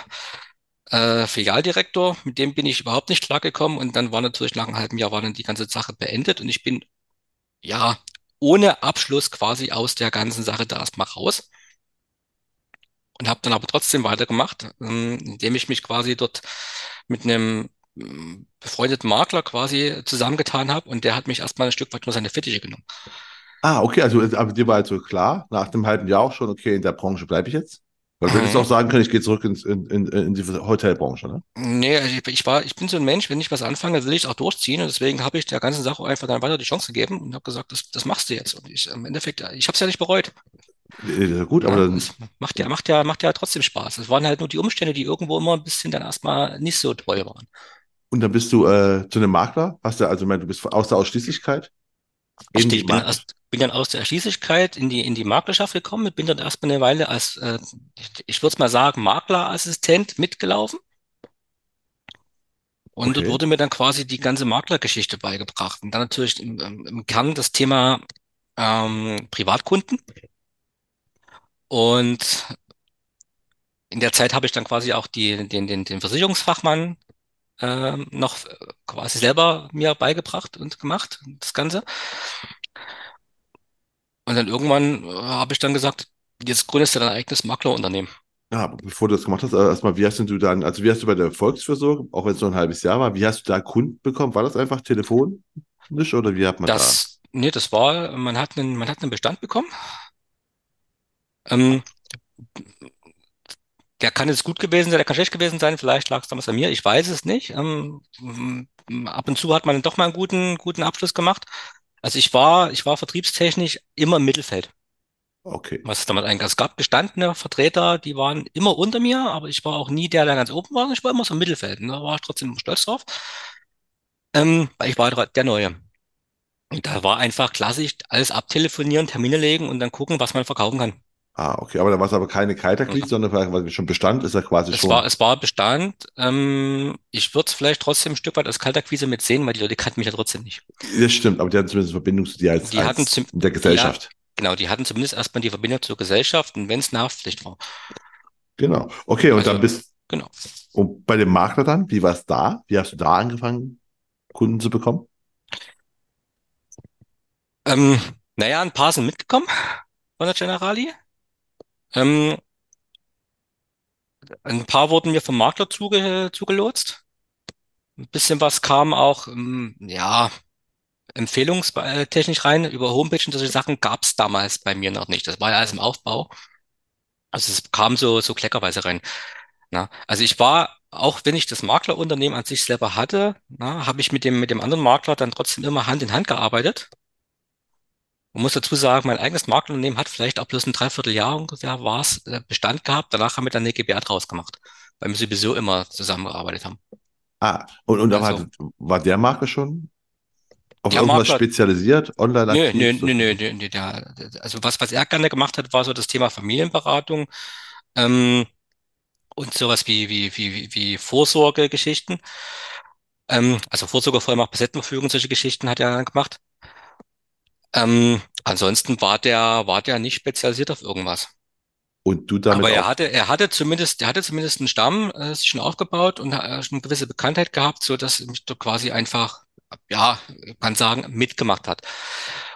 äh, Filialdirektor, mit dem bin ich überhaupt nicht klargekommen. Und dann war natürlich nach einem halben Jahr war dann die ganze Sache beendet. Und ich bin ja ohne Abschluss quasi aus der ganzen Sache da erstmal raus. Und habe dann aber trotzdem weitergemacht, ähm, indem ich mich quasi dort mit einem ähm, befreundeten Makler quasi zusammengetan habe. Und der hat mich erstmal ein Stück weit nur seine Fittiche genommen. Ah, okay, also aber dir war also klar, nach dem halben Jahr auch schon, okay, in der Branche bleibe ich jetzt? Weil du hättest auch Mhm. sagen können, ich gehe zurück ins, in, in, in die Hotelbranche, ne? Nee, also ich, ich war, ich bin so ein Mensch, wenn ich was anfange, will ich es auch durchziehen und deswegen habe ich der ganzen Sache einfach dann weiter die Chance gegeben und habe gesagt, das, das machst du jetzt. Und ich, im Endeffekt, ich habe es ja nicht bereut. Äh, gut, aber Ne? dann, macht ja, macht ja, macht ja trotzdem Spaß. Es waren halt nur die Umstände, die irgendwo immer ein bisschen dann erstmal nicht so toll waren. und dann bist du äh, zu einem Makler, hast du, also, ich meine, du bist aus der Ausschließlichkeit ich bin erst, bin dann aus der Erschließlichkeit in die, in die Maklerschaft gekommen, bin dann erstmal eine Weile als, äh, ich, ich würde es mal sagen, Maklerassistent mitgelaufen. Und dort Okay. wurde mir dann quasi die ganze Maklergeschichte beigebracht. Und dann natürlich im, im im Kern das Thema ähm, Privatkunden. Und in der Zeit habe ich dann quasi auch die, den, den, den Versicherungsfachmann ähm, noch äh, quasi selber mir beigebracht und gemacht, das Ganze. Und dann irgendwann äh, habe ich dann gesagt, jetzt gründest du dein eigenes Maklerunternehmen. Ja, bevor du das gemacht hast, äh, erstmal, wie hast denn du dann, also wie hast du bei der Volksfürsorge, auch wenn es nur ein halbes Jahr war, wie hast du da Kunden bekommen? War das einfach telefonisch oder wie hat man da? Das, nee, das war, man hat einen, man hat einen Bestand bekommen. Ähm, der kann jetzt gut gewesen sein, der kann schlecht gewesen sein, vielleicht lag es damals an mir, ich weiß es nicht. Ähm, ab und zu hat man doch mal einen guten, guten Abschluss gemacht. Also ich war, ich war vertriebstechnisch immer im Mittelfeld. Okay. Was es damals eigentlich, es gab gestandene Vertreter, die waren immer unter mir, aber ich war auch nie der, der ganz oben war, ich war immer so im Mittelfeld. Und da war ich trotzdem stolz drauf. Ähm, weil ich war der Neue. Und da war einfach klassisch alles abtelefonieren, Termine legen und dann gucken, was man verkaufen kann. Ah, okay, aber da war es aber keine Kaltakquise, sondern weil schon Bestand ist ja quasi Es war, schon. es war Bestand. Ähm, ich würde es vielleicht trotzdem ein Stück weit als Kaltakquise mitsehen, weil die Leute kannten mich ja trotzdem nicht. Das stimmt, aber die hatten zumindest Verbindung zu dir als, Die hatten als zum, in der ja, Gesellschaft. genau, die hatten zumindest erstmal die Verbindung zur Gesellschaft und wenn es eine Haftpflicht war. Genau. Okay, und dann Also, bist genau. und bei dem Makler dann, wie war es da? Wie hast du da angefangen, Kunden zu bekommen? Ähm, naja, ein paar sind mitgekommen von der Generali. Ähm, ein paar wurden mir vom Makler zuge, zugelotst. Ein bisschen was kam auch, ähm, ja, empfehlungstechnisch rein. Über Homepage und solche Sachen gab es damals bei mir noch nicht. Das war ja alles im Aufbau. Also es kam so, so kleckerweise rein. Na, also ich war, auch wenn ich das Maklerunternehmen an sich selber hatte, habe ich mit dem, mit dem anderen Makler dann trotzdem immer Hand in Hand gearbeitet. Man muss dazu sagen, mein eigenes Maklerunternehmen hat vielleicht auch bloß ein Dreivierteljahr ungefähr war es, äh, Bestand gehabt. Danach haben wir dann eine GbR draus gemacht, weil wir sowieso immer zusammengearbeitet haben. Ah, und, und Also hat, war der Makler schon auf der irgendwas Makler, spezialisiert, online nö, aktiv? nö, So? nö, nö, nö, nö, der, also was, was er gerne gemacht hat, war so das Thema Familienberatung, ähm, und sowas wie, wie, wie, wie wie Vorsorgegeschichten. Ähm, also Vorsorgevollmacht, Besettenverfügung, solche Geschichten hat er dann gemacht. Ähm, ansonsten war der, war der nicht spezialisiert auf irgendwas. Und du damit Aber er hatte, er hatte zumindest, er hatte zumindest einen Stamm, äh, sich schon aufgebaut und äh, schon eine gewisse Bekanntheit gehabt, so dass er mich da quasi einfach, ja, kann sagen, mitgemacht hat.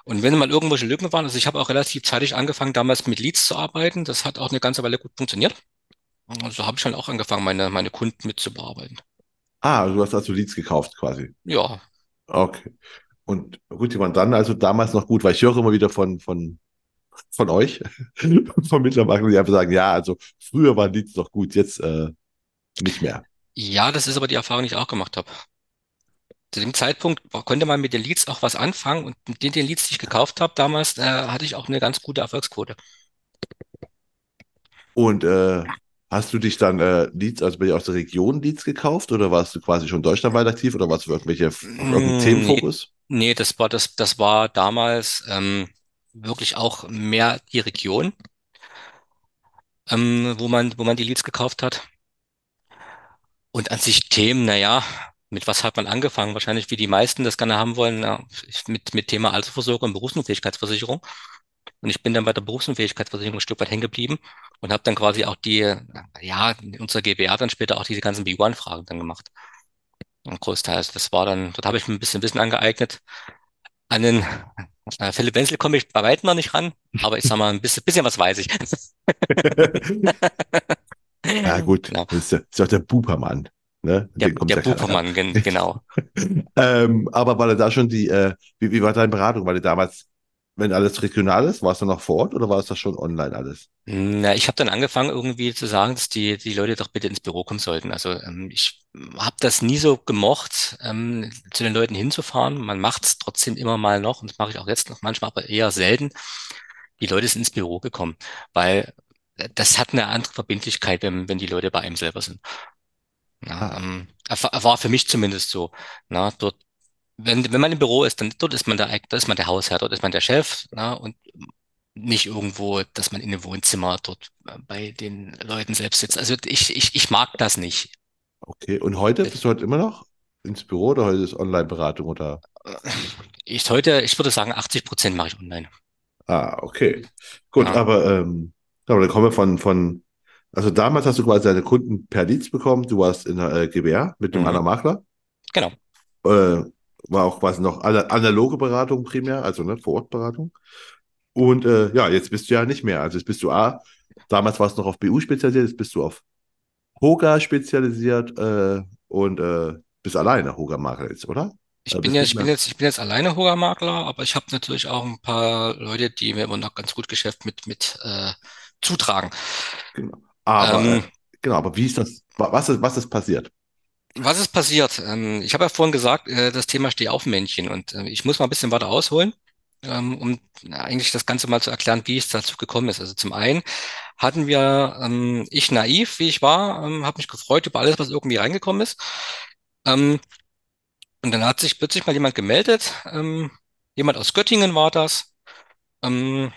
Und wenn mal irgendwelche Lücken waren, also ich habe auch relativ zeitig angefangen, damals mit Leads zu arbeiten. Das hat auch eine ganze Weile gut funktioniert. Also habe ich dann auch angefangen, meine, meine Kunden mitzubearbeiten. Ah, du hast also Leads gekauft quasi. Ja, Okay. Und gut, die waren dann also damals noch gut, weil ich höre immer wieder von, von, von euch, von Mittlermaklern, die einfach sagen, ja, also früher waren Leads noch gut, jetzt äh, nicht mehr. ja, das ist aber die Erfahrung, die ich auch gemacht habe. Zu dem Zeitpunkt konnte man mit den Leads auch was anfangen und mit den, den Leads, die ich gekauft habe damals, äh, hatte ich auch eine ganz gute Erfolgsquote. Und äh, hast du dich dann äh, Leads, also bei dir aus der Region Leads gekauft oder warst du quasi schon deutschlandweit aktiv oder warst du irgendwelche, Mm, Nee, Themenfokus? Nee, das war das, das war damals ähm, wirklich auch mehr die Region, ähm, wo man, wo man die Leads gekauft hat. Und an sich Themen, naja, mit was hat man angefangen? Wahrscheinlich wie die meisten das gerne haben wollen, ich- mit, mit Thema Altersvorsorge und Berufsunfähigkeitsversicherung. Und ich bin dann bei der Berufsunfähigkeitsversicherung ein Stück weit hängen geblieben und habe dann quasi auch die, ja, in unserer GbR dann später auch diese ganzen B1-Fragen dann gemacht. Großteils. Das war dann, dort habe ich mir ein bisschen Wissen angeeignet. An den äh, Philipp Wenzel komme ich bei weitem noch nicht ran, aber ich sag mal, ein bisschen, bisschen was weiß ich. Ja, gut, Genau. das ist, ja- ist ja auch der Bupermann. Ne? Der, der keiner. Bupermann, gen, genau. Ähm, aber war da schon die, äh, wie, wie war deine Beratung? War die damals, wenn alles regional ist, warst du noch vor Ort oder war es das schon online alles? Na, ich habe dann angefangen irgendwie zu sagen, dass die, die Leute doch bitte ins Büro kommen sollten. Also ähm, ich habe das nie so gemocht, ähm, zu den Leuten hinzufahren. Man macht es trotzdem immer mal noch und das mache ich auch jetzt noch manchmal, aber eher selten. Die Leute sind ins Büro gekommen, weil äh, das hat eine andere Verbindlichkeit, wenn, wenn die Leute bei einem selber sind. Ja, Ah, ähm, war war für mich zumindest so. Na, dort, wenn, wenn man im Büro ist, dann dort ist man der, dort ist man der Hausherr, dort ist man der Chef, na, und nicht irgendwo, dass man in einem Wohnzimmer dort äh, bei den Leuten selbst sitzt. Also ich, ich, ich mag das nicht. okay. Und heute, bist du heute immer noch ins Büro oder heute ist Online-Beratung oder? Ich heute, ich würde sagen, 80 Prozent mache ich online. Ah, okay. Gut, Ja, aber, ähm, aber dann kommen wir von, von, also damals hast du quasi deine Kunden per Leads bekommen. Du warst in der äh, GbR mit einem mhm, anderen Makler. genau. Äh, war auch quasi noch ana- analoge Beratung primär, also ne, Vor-Ort-Beratung. Und äh, ja, jetzt bist du ja nicht mehr. Also jetzt bist du A, damals warst du noch auf BU spezialisiert, jetzt bist du auf Hoga spezialisiert äh, und äh, bist alleine Hoga-Makler jetzt, oder? Ich Äh, bin ja, ich bin jetzt, ich bin jetzt alleine Hoga-Makler, aber ich habe natürlich auch ein paar Leute, die mir immer noch ganz gut Geschäft mit, mit äh, zutragen. Genau. Aber Ähm, äh, genau, aber wie ist das? wa- Was ist, was ist passiert? Was ist passiert? Ähm, ich habe ja vorhin gesagt, äh, das Thema Stehaufmännchen und äh, ich muss mal ein bisschen weiter ausholen, ähm, um eigentlich das Ganze mal zu erklären, wie es dazu gekommen ist. Also zum einen hatten wir, ähm, ich naiv, wie ich war, ähm, habe mich gefreut über alles, was irgendwie reingekommen ist. Ähm, und dann hat sich plötzlich mal jemand gemeldet, ähm, jemand aus Göttingen war das, ähm,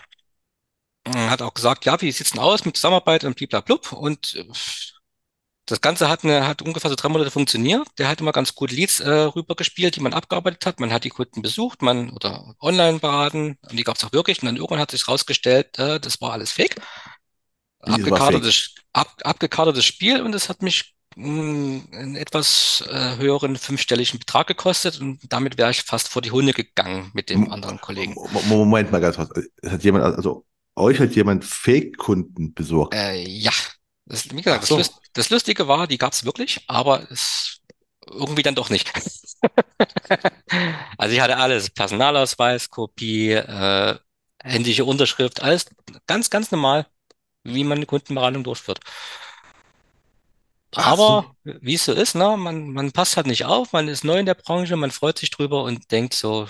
hat auch gesagt, ja, wie sieht's denn aus mit Zusammenarbeit und bliblablub und äh, Das Ganze hat, eine, hat ungefähr so drei Monate funktioniert. Der hat immer ganz gut Leads äh, rübergespielt, die man abgearbeitet hat. Man hat die Kunden besucht, man oder online beraten. Und die gab es auch wirklich. Und dann irgendwann hat sich rausgestellt, äh, das war alles Fake. Abgekartetes, ab, abgekartetes Spiel und es hat mich mh, einen etwas äh, höheren fünfstelligen Betrag gekostet und damit wäre ich fast vor die Hunde gegangen mit dem M- anderen Kollegen. Moment mal ganz kurz. Hat jemand, also euch hat jemand Fake-Kunden besorgt? Äh, ja, das, wie gesagt, das, so. Lust, das Lustige war, die gab es wirklich, aber es irgendwie dann doch nicht. Also ich hatte alles, Personalausweis, Kopie, äh, händische Unterschrift, alles ganz, ganz normal, wie man eine Kundenberatung durchführt. Ach so. Aber wie es so ist, ne, man, man passt halt nicht auf, man ist neu in der Branche, man freut sich drüber und denkt so,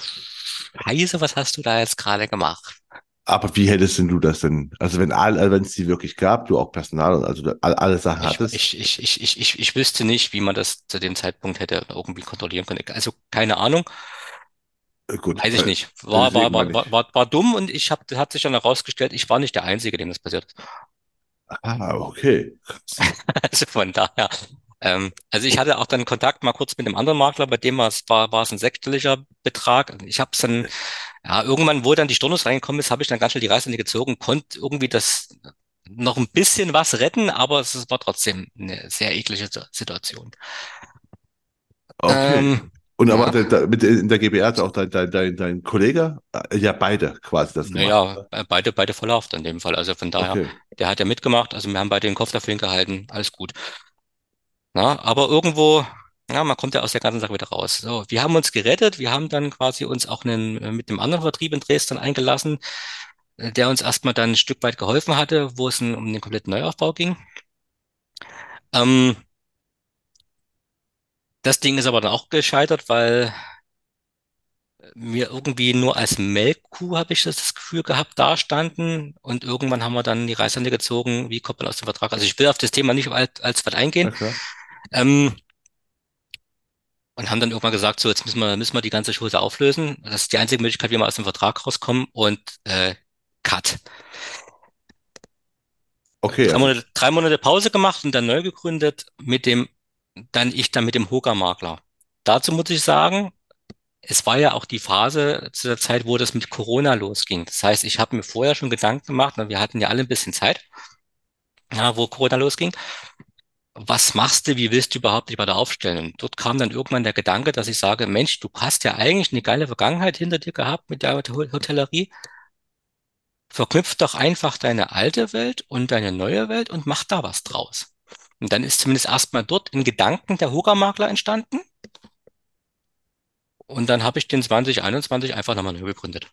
Scheiße, was hast du da jetzt gerade gemacht? Aber wie hättest denn du das denn? Also wenn all, also wenn es die wirklich gab, du auch Personal und also all, alle Sachen Ich, hattest, ich, ich, ich, ich, ich, ich wüsste nicht, wie man das zu dem Zeitpunkt hätte irgendwie kontrollieren können. Also keine Ahnung. äh, gut, Weiß ich weil, nicht. War, war, war, war, war, war dumm und ich hab, hat sich dann herausgestellt, ich war nicht der Einzige, dem das passiert ist. Ah, okay. Also von daher. Ähm, also ich hatte auch dann Kontakt mal kurz mit dem anderen Makler, bei dem war es, war, war es ein sechsstelliger Betrag. Ich habe es dann, ja, irgendwann, wo dann die Stornos reingekommen ist, habe ich dann ganz schnell die Reißleine gezogen, konnte irgendwie das noch ein bisschen was retten, aber es war trotzdem eine sehr eklige Situation. Okay. Ähm, Und aber ja, da, mit in der GbR hat auch dein, dein, dein, dein Kollege, äh, ja beide quasi das gemacht. naja, oder? be- beide, beide vollhaft in dem Fall. Also von daher, Okay. der hat ja mitgemacht. Also wir haben beide den Kopf dafür hingehalten. Alles gut. Na, aber irgendwo, ja, man kommt ja aus der ganzen Sache wieder raus. So, wir haben uns gerettet. Wir haben dann quasi uns auch einen, äh, mit dem anderen Vertrieb in Dresden eingelassen, äh, der uns erstmal dann ein Stück weit geholfen hatte, wo es um den kompletten Neuaufbau ging. Ähm, das Ding ist aber dann auch gescheitert, weil wir irgendwie nur als Melkkuh, habe ich das, das Gefühl gehabt, dastanden. Und irgendwann haben wir dann die Reißleine gezogen, wie kommt man aus dem Vertrag. Also ich will auf das Thema nicht als, als weit eingehen. Klar. Ähm, und haben dann irgendwann gesagt, so, jetzt müssen wir, müssen wir die ganze Chose auflösen. Das ist die einzige Möglichkeit, wie wir aus dem Vertrag rauskommen. Und äh, Cut. Okay, Drei also Monate, drei Monate Pause gemacht und dann neu gegründet mit dem, dann ich dann mit dem Hoga-Makler. Dazu muss ich sagen, es war ja auch die Phase zu der Zeit, wo das mit Corona losging. Das heißt, ich habe mir vorher schon Gedanken gemacht, und wir hatten ja alle ein bisschen Zeit, ja, wo Corona losging. Was machst du, wie willst du überhaupt dich weiter aufstellen? Und dort kam dann irgendwann der Gedanke, dass ich sage, Mensch, du hast ja eigentlich eine geile Vergangenheit hinter dir gehabt mit der Hot- Hotellerie. Verknüpf doch einfach deine alte Welt und deine neue Welt und mach da was draus. Und dann ist zumindest erstmal dort in Gedanken der Hoga-Makler entstanden. Und dann habe ich den 2021 einfach nochmal neu gegründet.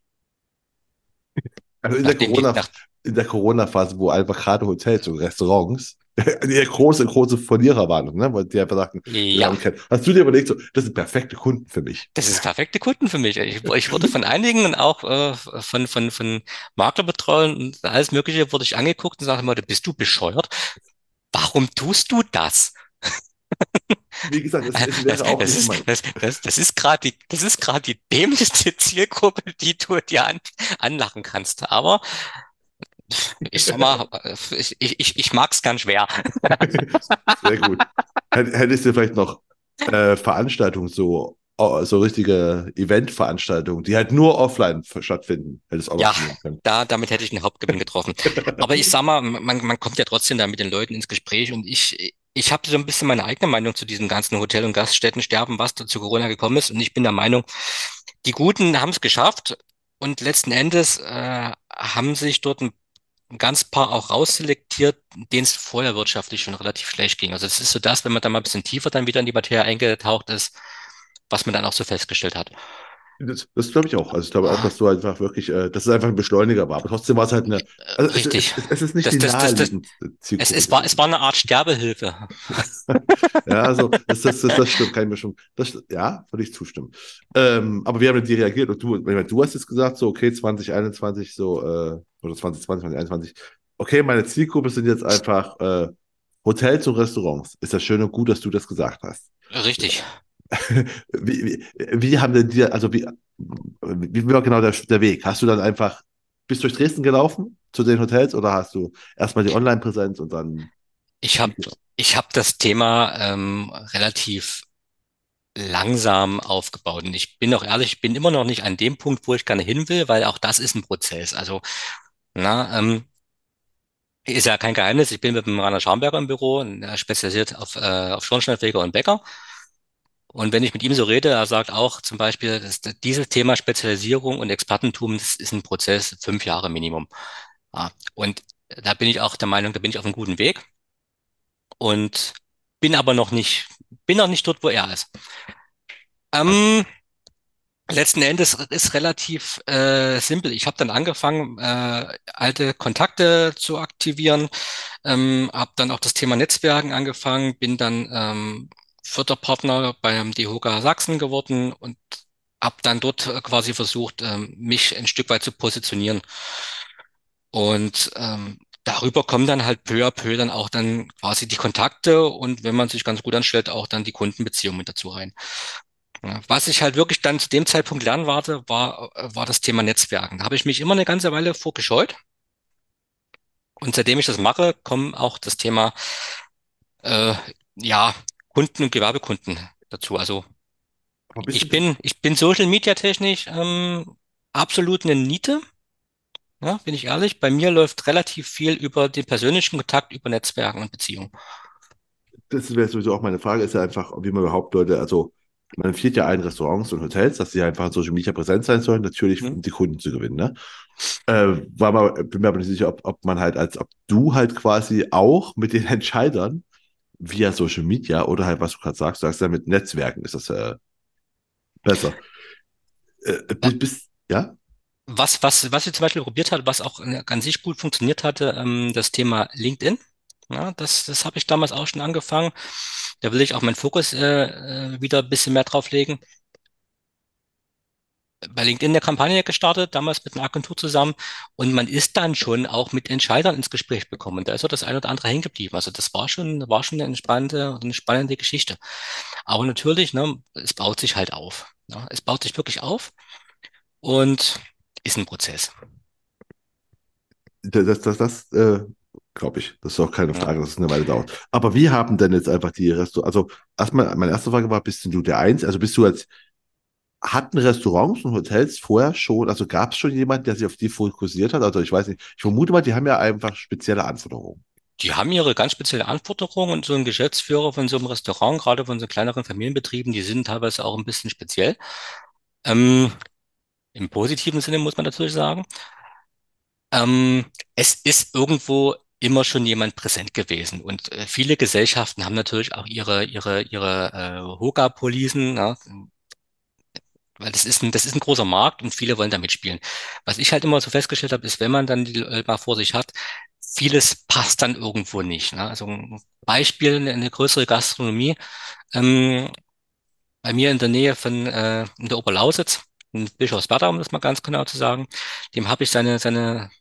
Also in der Nachdem die, Corona, nach, in der Corona-Phase, wo einfach gerade Hotels und Restaurants die große, große Verlierer waren, ne? Weil die einfach sagten, ja. Hast du dir überlegt, so, das sind perfekte Kunden für mich. das ist perfekte Kunden für mich. Ich, ich wurde von einigen und auch äh, von, von, von Maklerbetreuern und alles Mögliche wurde ich angeguckt und sagte mal, bist du bescheuert? Warum tust du das? Wie gesagt, es, es Das, auch das nicht ist, das, das, das ist gerade die, das ist gerade die dämlichste Zielgruppe, die du dir an, anlachen kannst. Aber ich sag mal, ich, ich, ich mag's ganz schwer. Sehr gut. Hätt- Hättest du vielleicht noch äh, Veranstaltungen, so, oh, so richtige Eventveranstaltungen, die halt nur offline stattfinden, hättest auch Ja, noch nehmen können. da, damit hätte ich einen Hauptgewinn getroffen. Aber ich sag mal, man, man kommt ja trotzdem da mit den Leuten ins Gespräch und ich, ich habe so ein bisschen meine eigene Meinung zu diesem ganzen Hotel- und Gaststättensterben, was da zu Corona gekommen ist. Und ich bin der Meinung, die Guten haben es geschafft und letzten Endes äh, haben sich dort ein ein ganz paar auch rausselektiert, denen es vorher wirtschaftlich schon relativ schlecht ging. Also es ist so das, wenn man dann mal ein bisschen tiefer dann wieder in die Materie eingetaucht ist, was man dann auch so festgestellt hat. Das, das glaube ich auch. Also ich glaube auch, dass du einfach wirklich, äh, dass es einfach ein Beschleuniger war. Aber trotzdem war es halt eine, also es, Richtig. es, es ist nicht Das, die das, das, das, naheliegendste es, Zielgruppe es war, es war eine Art Sterbehilfe. Ja, also das, das, das, das stimmt, kann ich mir schon, das, ja, würde ich zustimmen. Ähm, aber wie haben die reagiert? Und du, ich meine, du hast jetzt gesagt, so, okay, 2021, so, äh, oder 2020, 2021, okay, meine Zielgruppe sind jetzt einfach äh, Hotels und Restaurants. Ist das schön und gut, dass du das gesagt hast. Richtig. Wie, wie, wie haben denn dir, also wie, wie war genau der, der Weg? Hast du dann einfach, bist du durch Dresden gelaufen zu den Hotels oder hast du erstmal die Online-Präsenz und dann, Ich habe ich hab das Thema ähm, relativ langsam aufgebaut. Und ich bin auch ehrlich, ich bin immer noch nicht an dem Punkt, wo ich gerne hin will, weil auch das ist ein Prozess. Also, na, ähm, ist ja kein Geheimnis. Ich bin mit dem Rainer Schamberger im Büro, äh, spezialisiert auf, äh, auf Schornsteinfeger und Bäcker. Und wenn ich mit ihm so rede, er sagt auch zum Beispiel, dass dieses Thema Spezialisierung und Expertentum, das ist ein Prozess, fünf Jahre Minimum. Ja, und da bin ich auch der Meinung, da bin ich auf einem guten Weg und bin aber noch nicht, bin noch nicht dort, wo er ist. Ähm, letzten Endes ist relativ äh, simpel. Ich habe dann angefangen, äh, alte Kontakte zu aktivieren, ähm, habe dann auch das Thema Netzwerken angefangen, bin dann ähm, Förderpartner beim DEHOGA Sachsen geworden und habe dann dort äh, quasi versucht, ähm, mich ein Stück weit zu positionieren. Und ähm, darüber kommen dann halt peu à peu dann auch dann quasi die Kontakte und wenn man sich ganz gut anstellt, auch dann die Kundenbeziehungen dazu rein. Was ich halt wirklich dann zu dem Zeitpunkt lernen warte, war, äh, war das Thema Netzwerken. Da habe ich mich immer eine ganze Weile vorgescheut. Und seitdem ich das mache, kommen auch das Thema äh, ja, Kunden und Gewerbekunden dazu. Also ich bin, ich bin Social Media technisch ähm, absolut eine Niete. Ja, bin ich ehrlich. Bei mir läuft relativ viel über den persönlichen Kontakt, über Netzwerken und Beziehungen. das wäre sowieso auch meine Frage, ist ja einfach, wie man überhaupt Leute, also man empfiehlt ja allen Restaurants und Hotels, dass sie einfach in Social Media präsent sein sollen, natürlich Hm? um die Kunden zu gewinnen, ne? Äh, war mal, bin mir aber nicht sicher, ob, ob man halt, als ob du halt quasi auch mit den Entscheidern via Social Media oder halt, was du gerade sagst, du sagst ja mit Netzwerken ist das äh, besser. Äh, bist, bist, ja? Was, was, was ich zum Beispiel probiert hat, was auch äh, an sich gut funktioniert hatte, ähm, das Thema LinkedIn. Ja, das, das habe ich damals auch schon angefangen. Da will ich auch meinen Fokus äh, äh, wieder ein bisschen mehr drauf legen. Bei LinkedIn eine Kampagne gestartet, damals mit einer Agentur zusammen. Und man ist dann schon auch mit Entscheidern ins Gespräch gekommen. Da ist auch das eine oder andere hängen geblieben. Also das war schon, war schon eine spannende, eine spannende Geschichte. Aber natürlich, ne, es baut sich halt auf. Ja, es baut sich wirklich auf und ist ein Prozess. Das, das, das, äh, glaube ich. Das ist auch keine Ja. Frage, dass es eine Weile dauert. Aber wie haben denn jetzt einfach die Restaurants, also erstmal, meine erste Frage war, bist denn du der Einzige, also bist du als, hatten Restaurants und Hotels vorher schon, also gab es schon jemanden, der sich auf die fokussiert hat? Also ich weiß nicht, ich vermute mal, die haben ja einfach spezielle Anforderungen. Die haben ihre ganz spezielle Anforderungen und so ein Geschäftsführer von so einem Restaurant, gerade von so kleineren Familienbetrieben, die sind teilweise auch ein bisschen speziell. Ähm, im positiven Sinne muss man natürlich sagen. Ähm, es ist irgendwo immer schon jemand präsent gewesen. Und äh, viele Gesellschaften haben natürlich auch ihre, ihre, ihre äh, Hoga-Policen, ja, weil das ist ein, das ist ein großer Markt und viele wollen da mitspielen. Was ich halt immer so festgestellt habe, ist, wenn man dann die mal vor sich hat, vieles passt dann irgendwo nicht. Ne? Also ein Beispiel, eine, eine größere Gastronomie, ähm, bei mir in der Nähe von äh, in der Oberlausitz, in Bischofswerda, um das mal ganz genau zu sagen, dem habe ich seine, seine,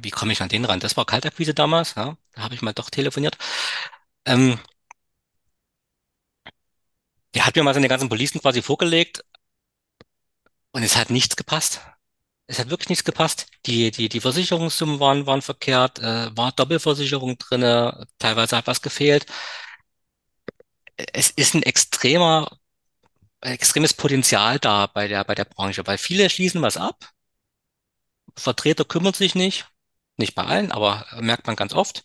wie komme ich an den ran? Das war Kaltakquise damals, ja, da habe ich mal doch telefoniert. Ähm, der hat mir mal seine ganzen Policen quasi vorgelegt und es hat nichts gepasst. Es hat wirklich nichts gepasst. Die, die, die Versicherungssummen waren, waren verkehrt, äh, war Doppelversicherung drinne, teilweise hat was gefehlt. Es ist ein extremer, extremes Potenzial da bei der, bei der Branche, weil viele schließen was ab. Vertreter kümmern sich nicht. Nicht bei allen, aber merkt man ganz oft.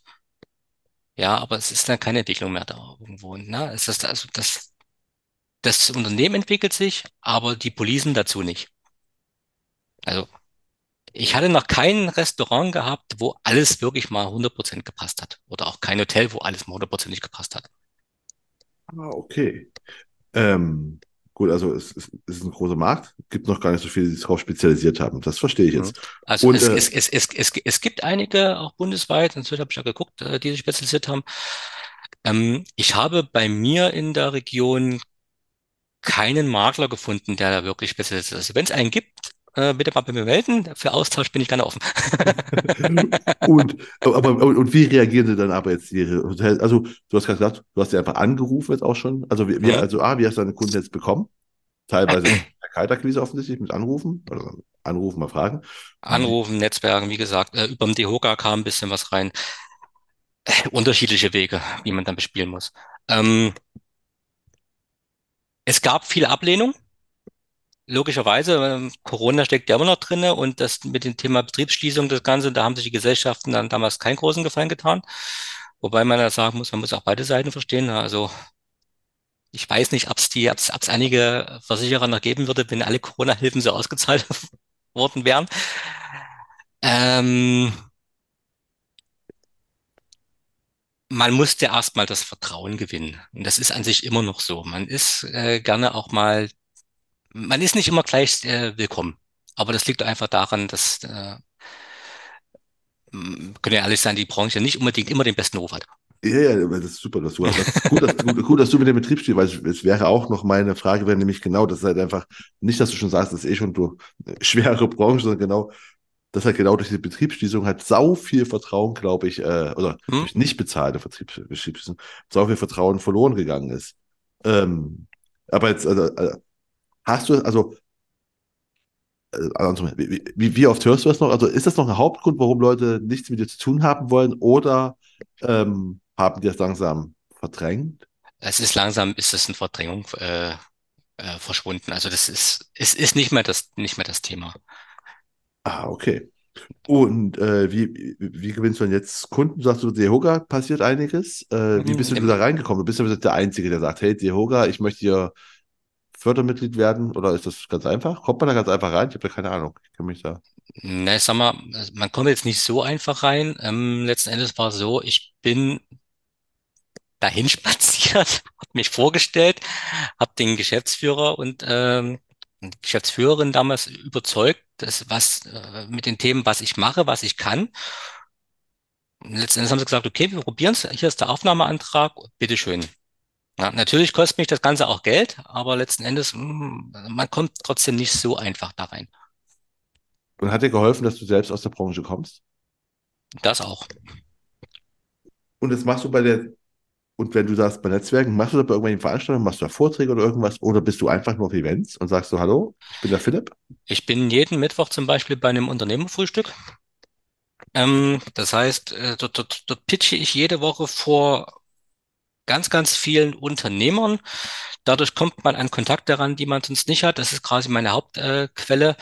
Ja, aber es ist dann keine Entwicklung mehr da irgendwo. Ne? Es ist also das, das Unternehmen entwickelt sich, aber die Policen dazu nicht. Also ich hatte noch kein Restaurant gehabt, wo alles wirklich mal 100% gepasst hat. Oder auch kein Hotel, wo alles mal 100% gepasst hat. Ah, okay. Ähm, gut, also es, es, es ist ein großer Markt, gibt noch gar nicht so viele, die sich darauf spezialisiert haben. Das verstehe ich jetzt. Also Und, es, äh, es, es, es, es, es gibt einige, auch bundesweit, inzwischen habe ich ja geguckt, äh, die sich spezialisiert haben. Ähm, ich habe bei mir in der Region keinen Makler gefunden, der da wirklich spezialisiert ist. Also wenn es einen gibt, äh, bitte mal bei mir melden. Für Austausch bin ich gerne offen. und, aber, und wie reagieren sie dann aber jetzt ihre Hotels? Also, du hast gerade gesagt, du hast sie einfach angerufen jetzt auch schon. Also, wie, Mhm. also A, wie hast du deine Kunden jetzt bekommen? Teilweise Kaltakquise offensichtlich mit Anrufen. Oder anrufen, mal fragen. Anrufen, Netzwerken, wie gesagt, äh, über den DeHoga kam ein bisschen was rein. Äh, unterschiedliche Wege, wie man dann bespielen muss. Ähm, es gab viel Ablehnung. Logischerweise, ähm, Corona steckt ja immer noch drinne und das mit dem Thema Betriebsschließung, das Ganze, da haben sich die Gesellschaften dann damals keinen großen Gefallen getan. Wobei man da sagen muss, man muss auch beide Seiten verstehen. Also ich weiß nicht, ob es die, ob es einige Versicherer noch geben würde, wenn alle Corona-Hilfen so ausgezahlt worden wären. Ähm, man musste erstmal das Vertrauen gewinnen. Und das ist an sich immer noch so. Man ist äh, gerne auch mal, man ist nicht immer gleich äh, willkommen. Aber das liegt einfach daran, dass, äh, können wir ehrlich sein, die Branche nicht unbedingt immer den besten Ruf hat. Ja, ja, das ist super, dass du hast. Gut, dass, gut, gut, dass du mit dem Betrieb stehst, weil es, es wäre auch noch meine Frage, wäre nämlich genau, das ist halt einfach, nicht, dass du schon sagst, das ist eh schon du, schwere Branche, sondern genau, dass halt genau durch die Betriebsschließung halt sau viel Vertrauen, glaube ich, äh, oder Hm? durch nicht bezahlte Vertriebs- Betriebsschließung, sau viel Vertrauen verloren gegangen ist. Ähm, aber jetzt, also, äh, hast du, also, äh, andersrum, wie, wie, wie oft hörst du das noch? Also, ist das noch ein Hauptgrund, warum Leute nichts mit dir zu tun haben wollen oder ähm, haben die das langsam verdrängt? Es ist langsam, ist es in Verdrängung äh, äh, verschwunden. Also das ist, es ist nicht mehr das, nicht mehr das Thema. Ah, okay. Und äh, wie, wie, gewinnst du denn jetzt Kunden? Sagst du, Dehoga passiert einiges? Äh, wie bist du da reingekommen? Du bist ja der Einzige, der sagt, hey, Dehoga, ich möchte hier Fördermitglied werden. Oder ist das ganz einfach? Kommt man da ganz einfach rein? Ich habe da keine Ahnung. Ich kann mich da. Na, ich sag mal, also man kommt jetzt nicht so einfach rein. Ähm, letzten Endes war es so, ich bin dahin spaziert, habe mich vorgestellt, habe den Geschäftsführer und ähm, Geschäftsführerin damals überzeugt, dass was äh, mit den Themen, was ich mache, was ich kann. Und letzten Endes haben sie gesagt, okay, wir probieren es. Hier ist der Aufnahmeantrag, bitteschön. Ja, natürlich kostet mich das Ganze auch Geld, aber letzten Endes, mh, man kommt trotzdem nicht so einfach da rein. Und hat dir geholfen, dass du selbst aus der Branche kommst? Das auch. Und das machst du bei der, und wenn du sagst, bei Netzwerken, machst du das bei irgendwelchen Veranstaltungen, machst du da Vorträge oder irgendwas? Oder bist du einfach nur auf Events und sagst so, hallo, ich bin der Philipp? Ich bin jeden Mittwoch zum Beispiel bei einem Unternehmerfrühstück. Ähm, das heißt, äh, dort, dort, dort pitche ich jede Woche vor ganz, ganz vielen Unternehmern. Dadurch kommt man an Kontakte ran, die man sonst nicht hat. Das ist quasi meine Hauptquelle. Äh.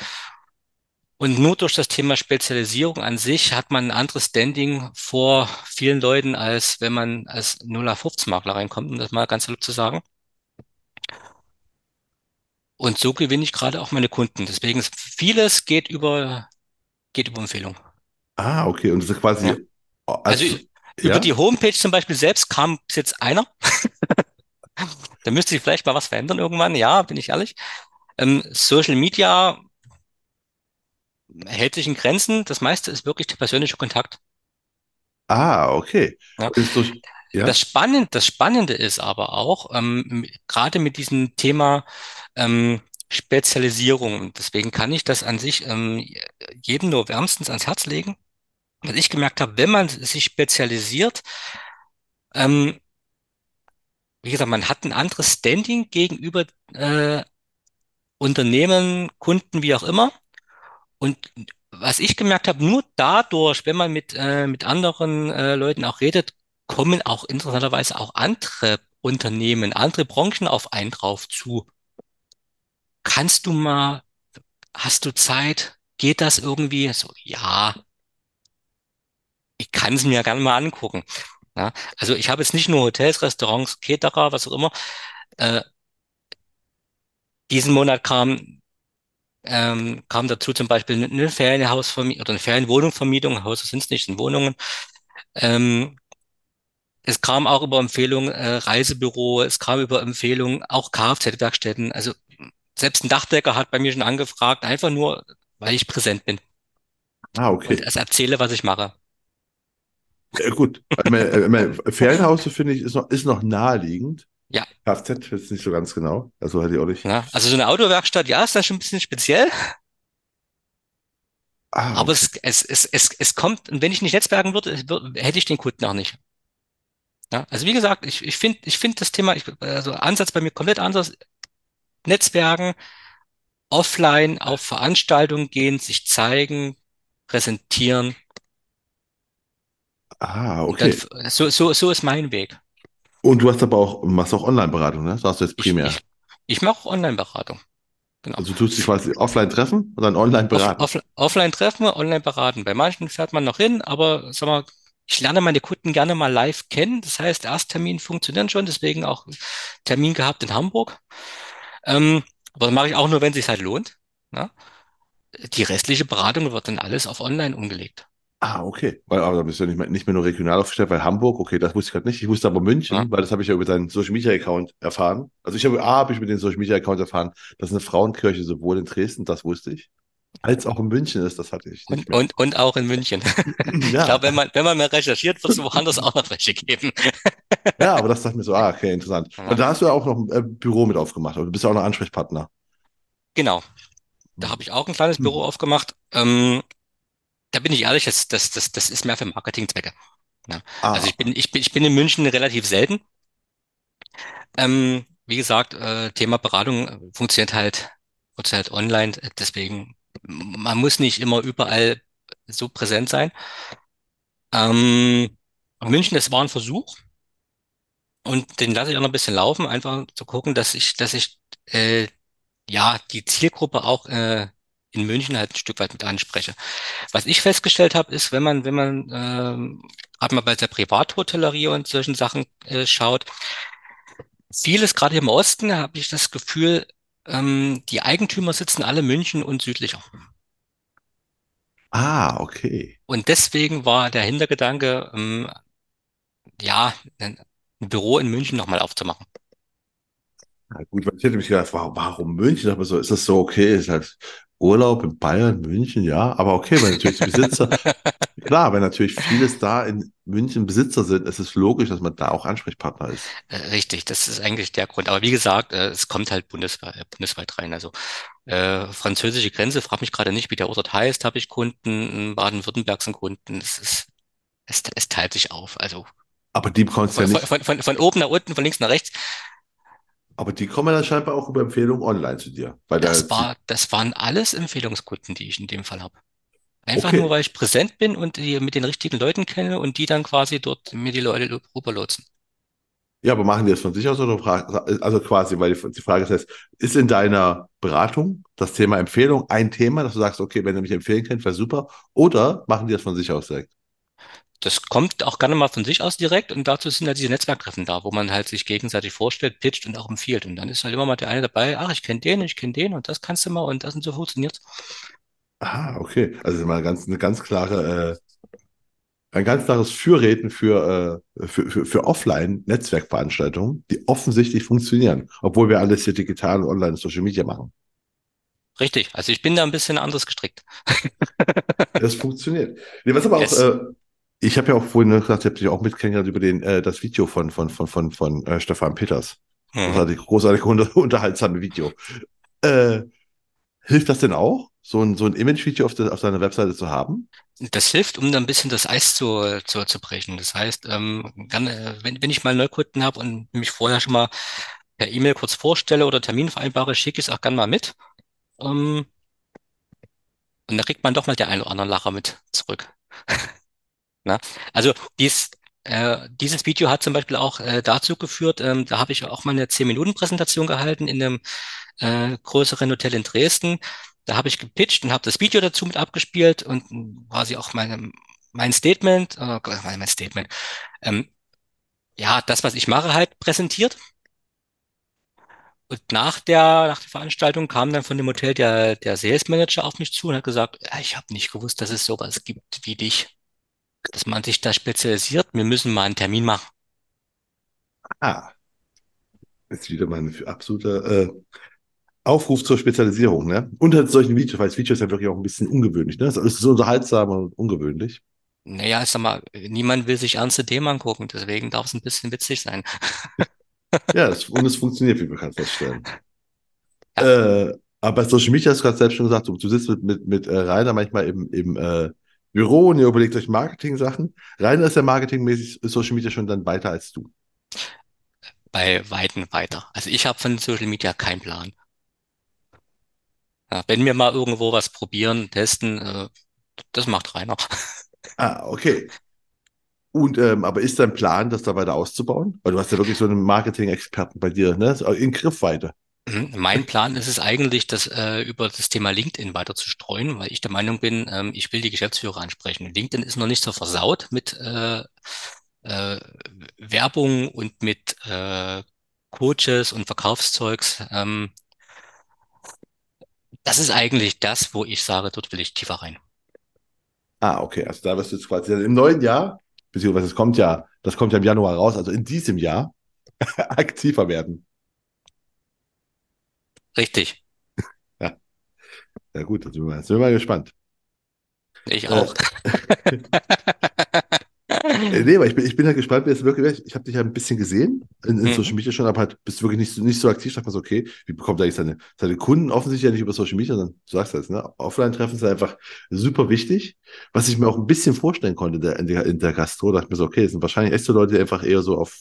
Und nur durch das Thema Spezialisierung an sich hat man ein anderes Standing vor vielen Leuten, als wenn man als 0815-Makler reinkommt, um das mal ganz salopp zu sagen. Und so gewinne ich gerade auch meine Kunden. Deswegen ist vieles geht über, geht über Empfehlung. Ah, okay. Und das ist quasi Ja. Also Als, über ja? die Homepage zum Beispiel selbst kam bis jetzt einer. Da müsste sich vielleicht mal was verändern irgendwann. Ja, bin ich ehrlich. Ähm, Social Media hält sich in Grenzen. Das meiste ist wirklich der persönliche Kontakt. Ah, okay. Ja. Durch, ja? Das Spannende, das Spannende ist aber auch, ähm, gerade mit diesem Thema ähm, Spezialisierung. Deswegen kann ich das an sich ähm, jedem nur wärmstens ans Herz legen. Was ich gemerkt habe, wenn man sich spezialisiert, ähm, wie gesagt, man hat ein anderes Standing gegenüber äh, Unternehmen, Kunden, wie auch immer. Und was ich gemerkt habe, nur dadurch, wenn man mit, äh, mit anderen äh, Leuten auch redet, kommen auch interessanterweise auch andere Unternehmen, andere Branchen auf einen drauf zu. Kannst du mal, hast du Zeit? Geht das irgendwie? So, ja, ich kann es mir gerne mal angucken. Ja, also ich habe jetzt nicht nur Hotels, Restaurants, Caterer, was auch immer. Äh, diesen Monat kam ähm, kam dazu zum Beispiel eine Ferienhausvermietung oder eine Ferienwohnungsvermietung, Häuser sind es nicht, sind Wohnungen. Ähm, es kam auch über Empfehlungen äh, Reisebüro, es kam über Empfehlungen auch Kfz-Werkstätten. Also selbst ein Dachdecker hat bei mir schon angefragt, einfach nur, weil ich präsent bin Ah, und okay. es erzähle, was ich mache. Ja, gut. Ich meine, äh, Ferienhaus, finde ich, ist noch, ist noch naheliegend. Ja, Kfz ist nicht so ganz genau. Also hatte ich auch nicht. ja. Also so eine Autowerkstatt, ja, ist dann schon ein bisschen speziell, Ah, aber okay. es, es, es, es, es kommt, und wenn ich nicht netzwerken würde, hätte ich den Kunden auch nicht. Ja, also wie gesagt, ich, ich finde, ich finde das Thema, ich, also Ansatz bei mir komplett anders. Netzwerken, offline auf Veranstaltungen gehen, sich zeigen, präsentieren Ah, und dann okay. so so so ist mein Weg. Und du hast aber auch, machst auch Online-Beratung, ne? Sagst du jetzt Ich primär. ich ich mache Online-Beratung, genau. Also du tust dich quasi offline treffen und dann online Off, beraten. off, offline treffen, online beraten. Bei manchen fährt man noch hin, aber sag mal, ich lerne meine Kunden gerne mal live kennen. Das heißt, Ersttermin funktionieren schon, deswegen auch Termin gehabt in Hamburg. Ähm, aber das mache ich auch nur, wenn es sich halt lohnt. Ne? Die restliche Beratung wird dann alles auf online umgelegt. Ah, okay. Weil, aber da bist du nicht mehr, nicht mehr nur regional aufgestellt, weil Hamburg, okay, das wusste ich gerade nicht. Ich wusste aber? München, weil das habe ich ja über deinen Social Media Account erfahren. Also ich habe, A, habe ich mit dem Social Media Account erfahren, dass eine Frauenkirche sowohl in Dresden, das wusste ich, als auch in München ist, das hatte ich nicht Und, mehr. und, und auch in München. Ich Ja, glaube, wenn man, wenn man mehr recherchiert, wird es woanders auch noch welche geben. ja, aber das dachte ich mir so, ah, okay, interessant. Ja, Und da hast du ja auch noch ein äh, Büro mit aufgemacht, oder du bist ja auch noch Ansprechpartner. genau. Da habe ich auch ein kleines Büro Mhm. aufgemacht. Ähm, da bin ich ehrlich, das, das, das, das ist mehr für Marketingzwecke. Ja. Also Ah, ich bin, ich bin, ich bin in München relativ selten. Ähm, wie gesagt, äh, Thema Beratung äh, funktioniert halt, funktioniert halt online. Deswegen, man muss nicht immer überall so präsent sein. Ähm, München, das war ein Versuch und den lasse ich auch noch ein bisschen laufen, einfach zu gucken, dass ich, dass ich äh, ja die Zielgruppe auch äh, in München halt ein Stück weit mit anspreche. Was ich festgestellt habe, ist, wenn man, wenn man ähm, gerade mal bei der Privathotellerie und solchen Sachen äh, schaut, vieles, gerade im Osten, habe ich das Gefühl, ähm, die Eigentümer sitzen alle München und südlicher. ah, okay. Und deswegen war der Hintergedanke, ähm, ja, ein, Büro in München nochmal aufzumachen. Ja, gut, weil ich hätte mich gedacht, warum, warum München? Aber so, ist das so okay? Ist halt Urlaub in Bayern, München, ja. Aber okay, weil natürlich die Besitzer, klar, wenn natürlich vieles da in München Besitzer sind, ist es logisch, dass man da auch Ansprechpartner ist. Äh, Richtig, das ist eigentlich der Grund. Aber wie gesagt, äh, es kommt halt bundesweit, äh, bundesweit rein. Also äh, französische Grenze, frag mich gerade nicht, wie der Ort heißt, habe ich Kunden, in Baden-Württemberg sind Kunden. Es ist, es, es teilt sich auf. Also Aber die bekommst ja von, von, nicht, von, von von oben nach unten, von links nach rechts. Aber die kommen dann scheinbar auch über Empfehlungen online zu dir. Weil da, Das war, das waren alles Empfehlungskunden, die ich in dem Fall habe. Einfach nur, okay. weil ich präsent bin und die mit den richtigen Leuten kenne und die dann quasi dort mir die Leute rüberlotsen. Ja, aber machen die das von sich aus oder also quasi, weil die, die Frage ist, ist in deiner Beratung das Thema Empfehlung ein Thema, dass du sagst, okay, wenn ihr mich empfehlen könnt, wäre super, oder machen die das von sich aus direkt? Das kommt auch gerne mal von sich aus direkt und dazu sind halt diese Netzwerktreffen da, wo man halt sich gegenseitig vorstellt, pitcht und auch empfiehlt. Und dann ist halt immer mal der eine dabei, ach, ich kenne den, ich kenne den und das kannst du mal und das und so funktioniert's. Ah, okay. Also mal ganz, eine ganz klare ein ganz klares Fürreden für, äh, für, für, für Offline-Netzwerkveranstaltungen, die offensichtlich funktionieren, obwohl wir alles hier digital und online Social Media machen. Richtig. Also ich bin da ein bisschen anders gestrickt. Das funktioniert. Nee, was aber auch, äh, ich habe ja auch vorhin gesagt, ich habe dich auch mitkennengelernt über den, äh, das Video von, von, von, von, von äh, Stefan Peters. Hm. Großartig, großartig unter, unterhaltsame Video. Äh, hilft das denn auch, so ein, so ein Image-Video auf, der- auf seiner Webseite zu haben? Das hilft, um dann ein bisschen das Eis zu, zu, zu brechen. Das heißt, ähm, gerne, wenn, wenn ich mal Neukunden habe und mich vorher schon mal per E-Mail kurz vorstelle oder Termin vereinbare, schicke ich es auch gerne mal mit. Ähm, und da kriegt man doch mal der ein oder andere Lacher mit zurück. Na? Also dies, äh, dieses Video hat zum Beispiel auch äh, dazu geführt, ähm, da habe ich auch mal eine 10-Minuten-Präsentation gehalten in einem äh, größeren Hotel in Dresden. Da habe ich gepitcht und habe das Video dazu mit abgespielt und quasi auch meine, mein Statement, äh, mein Statement, ähm, ja, das, was ich mache, halt präsentiert. Und nach der, nach der Veranstaltung kam dann von dem Hotel der, der Sales Manager auf mich zu und hat gesagt, ja, ich habe nicht gewusst, dass es sowas gibt wie dich, dass man sich da spezialisiert. Wir müssen mal einen Termin machen. Ah, ist wieder mal ein absoluter äh, Aufruf zur Spezialisierung, ne? Und halt solchen Videos, weil das Video ist ja wirklich auch ein bisschen ungewöhnlich, ne? Es ist unterhaltsam und ungewöhnlich. Naja, ich sag mal, niemand will sich ernste Themen angucken, deswegen darf es ein bisschen witzig sein. Ja, es, und es funktioniert, wie wir kann feststellen. Ja, Äh, aber bei Social Media hast du gerade selbst schon gesagt, du, du sitzt mit, mit, mit äh, Rainer manchmal im, im äh, Büro und ihr überlegt euch Marketing-Sachen. Rainer ist ja marketingmäßig Social Media schon dann weiter als du. bei Weitem weiter. Also ich habe von Social Media keinen Plan. Ja, wenn wir mal irgendwo was probieren, testen, äh, das macht Rainer. Ah, okay. Und ähm, aber ist dein Plan, das da weiter auszubauen? Weil du hast ja wirklich so einen Marketing-Experten bei dir, ne? In Griffweite. Mhm. Mein Plan ist es eigentlich, das äh, über das Thema LinkedIn weiter zu streuen, weil ich der Meinung bin, ähm, ich will die Geschäftsführer ansprechen. LinkedIn ist noch nicht so versaut mit äh, äh, Werbung und mit äh, Coaches und Verkaufszeugs. Ähm, das ist eigentlich das, wo ich sage, dort will ich tiefer rein. Ah, okay. Also da wirst du jetzt quasi im neuen Jahr, beziehungsweise es kommt ja, das kommt ja im Januar raus, also in diesem Jahr aktiver werden. Richtig. Ja, ja gut, da sind wir mal, sind wir mal gespannt. Ich auch. Äh, Nee, aber ich bin, ich bin halt gespannt, wie es wirklich wird. Ich habe dich ja ein bisschen gesehen in, in Social Mhm. Media schon, aber halt bist du wirklich nicht, so- nicht so aktiv. Sag mal so, okay, wie bekommt er eigentlich seine, seine Kunden offensichtlich ja nicht über Social Media, sondern du sagst das, ne? Offline-Treffen ist einfach super wichtig. Was ich mir auch ein bisschen vorstellen konnte der, in, der, in der Gastro, dachte ich mir so, okay, es sind wahrscheinlich echt so Leute, die einfach eher so auf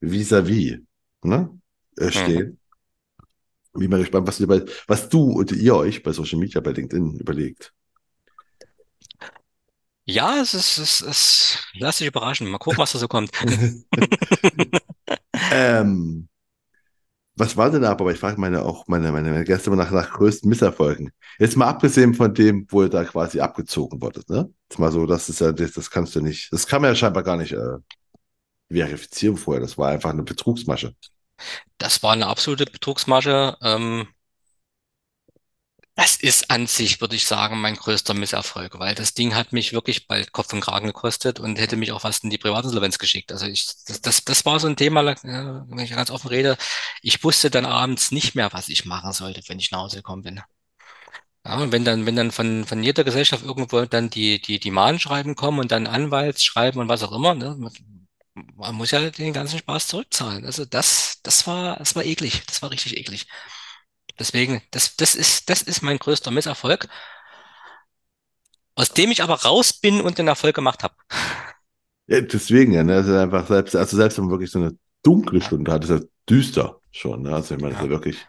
vis-à-vis, ne? Äh, Mhm. Bin mal gespannt, was, bei, was du und ihr euch bei Social Media, bei LinkedIn überlegt. Ja, es ist, es ist, lass dich überraschen. Mal gucken, was da so kommt. Ähm, was war denn aber, ich frage meine auch meine, meine, meine Gäste immer nach, nach größten Misserfolgen. Jetzt mal abgesehen von dem, wo ihr da quasi abgezogen wurdet, ne? Jetzt mal so, das ist ja, das, das kannst du nicht, das kann man ja scheinbar gar nicht äh, verifizieren vorher. Das war einfach eine Betrugsmasche. Das war eine absolute Betrugsmasche. Ähm, das ist an sich, würde ich sagen, mein größter Misserfolg, weil das Ding hat mich wirklich bald Kopf und Kragen gekostet und hätte mich auch fast in die Privatinsolvenz geschickt. Also ich, das, das, das war so ein Thema, äh, wenn ich ganz offen rede. Ich wusste dann abends nicht mehr, was ich machen sollte, wenn ich nach Hause gekommen bin. Ja, und wenn dann, wenn dann von, von jeder Gesellschaft irgendwo dann die, die, die Mahnschreiben kommen und dann Anwaltsschreiben und was auch immer, ne, man muss ja den ganzen Spaß zurückzahlen. Also das, das war, das war eklig. Das war richtig eklig. Deswegen, das, das ist, das ist mein größter Misserfolg, aus dem ich aber raus bin und den Erfolg gemacht habe. Ja, deswegen, ja, ne? Das ist einfach selbst, also selbst wenn man wirklich so eine dunkle Stunde hat, ist ja düster schon, ne? Also ich meine, das ist ja wirklich,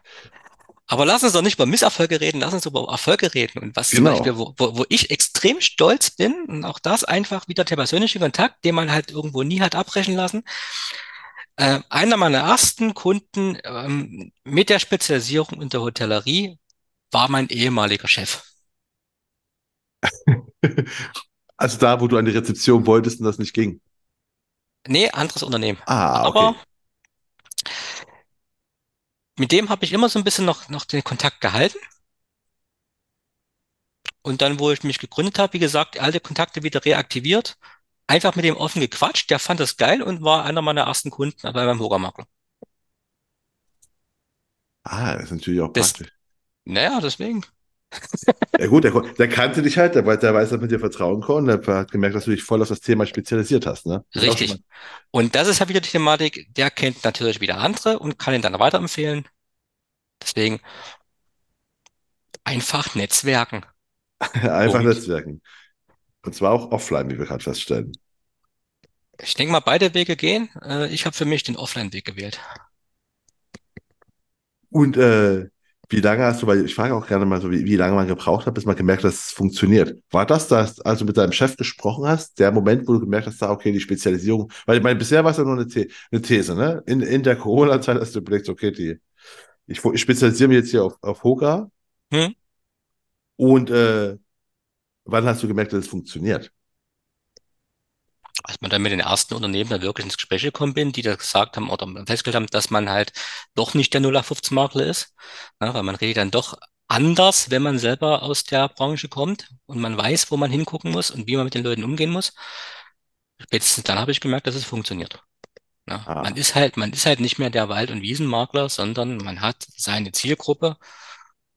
Aber lass uns doch nicht über Misserfolge reden, lass uns über Erfolge reden. Und was zum Genau. Beispiel, wo, wo, wo ich extrem stolz bin, und auch das einfach wieder der persönliche Kontakt, den man halt irgendwo nie hat abbrechen lassen. Äh, einer meiner ersten Kunden ähm, mit der Spezialisierung in der Hotellerie war mein ehemaliger Chef. also da, wo du an die Rezeption wolltest und das nicht ging. Nee, anderes Unternehmen. Ah, Aber okay. Mit dem habe ich immer so ein bisschen noch, noch den Kontakt gehalten. Und dann, wo ich mich gegründet habe, wie gesagt, alte Kontakte wieder reaktiviert, einfach mit dem offen gequatscht. Der fand das geil und war einer meiner ersten Kunden bei meinem Hogermakler. Ah, das ist natürlich auch Das, praktisch. naja, deswegen. Ja gut, der, der kannte dich halt, der, der weiß, dass mit dir vertrauen konnte, der hat gemerkt, dass du dich voll auf das Thema spezialisiert hast, ne? Das. Richtig. Und das ist ja wieder die Thematik, der kennt natürlich wieder andere und kann ihn dann weiterempfehlen. Deswegen einfach netzwerken. Einfach Punkt. Netzwerken. Und zwar auch offline, wie wir gerade feststellen. Ich denke mal, beide Wege gehen. Äh, ich habe für mich den Offline-Weg gewählt. Und äh, wie lange hast du, weil ich frage auch gerne mal so, wie, wie lange man gebraucht hat, bis man gemerkt hat, dass es funktioniert. War das das, als du mit deinem Chef gesprochen hast, der Moment, wo du gemerkt hast, da, okay, die Spezialisierung, weil ich meine, bisher war es ja nur eine, The eine These, ne? In, in der Corona-Zeit hast du überlegt, okay, die, ich, ich spezialisiere mich jetzt hier auf, auf Hoga Hm? und äh, wann hast du gemerkt, dass es funktioniert? Als man dann mit den ersten Unternehmen da wirklich ins Gespräch gekommen bin, die da gesagt haben oder festgestellt haben, dass man halt doch nicht der 0815-Makler ist, ja, weil man redet dann doch anders, wenn man selber aus der Branche kommt und man weiß, wo man hingucken muss und wie man mit den Leuten umgehen muss. Spätestens dann habe ich gemerkt, dass es funktioniert. Ja, man Ah, ist halt, man ist halt nicht mehr der Wald- und Wiesenmakler, sondern man hat seine Zielgruppe.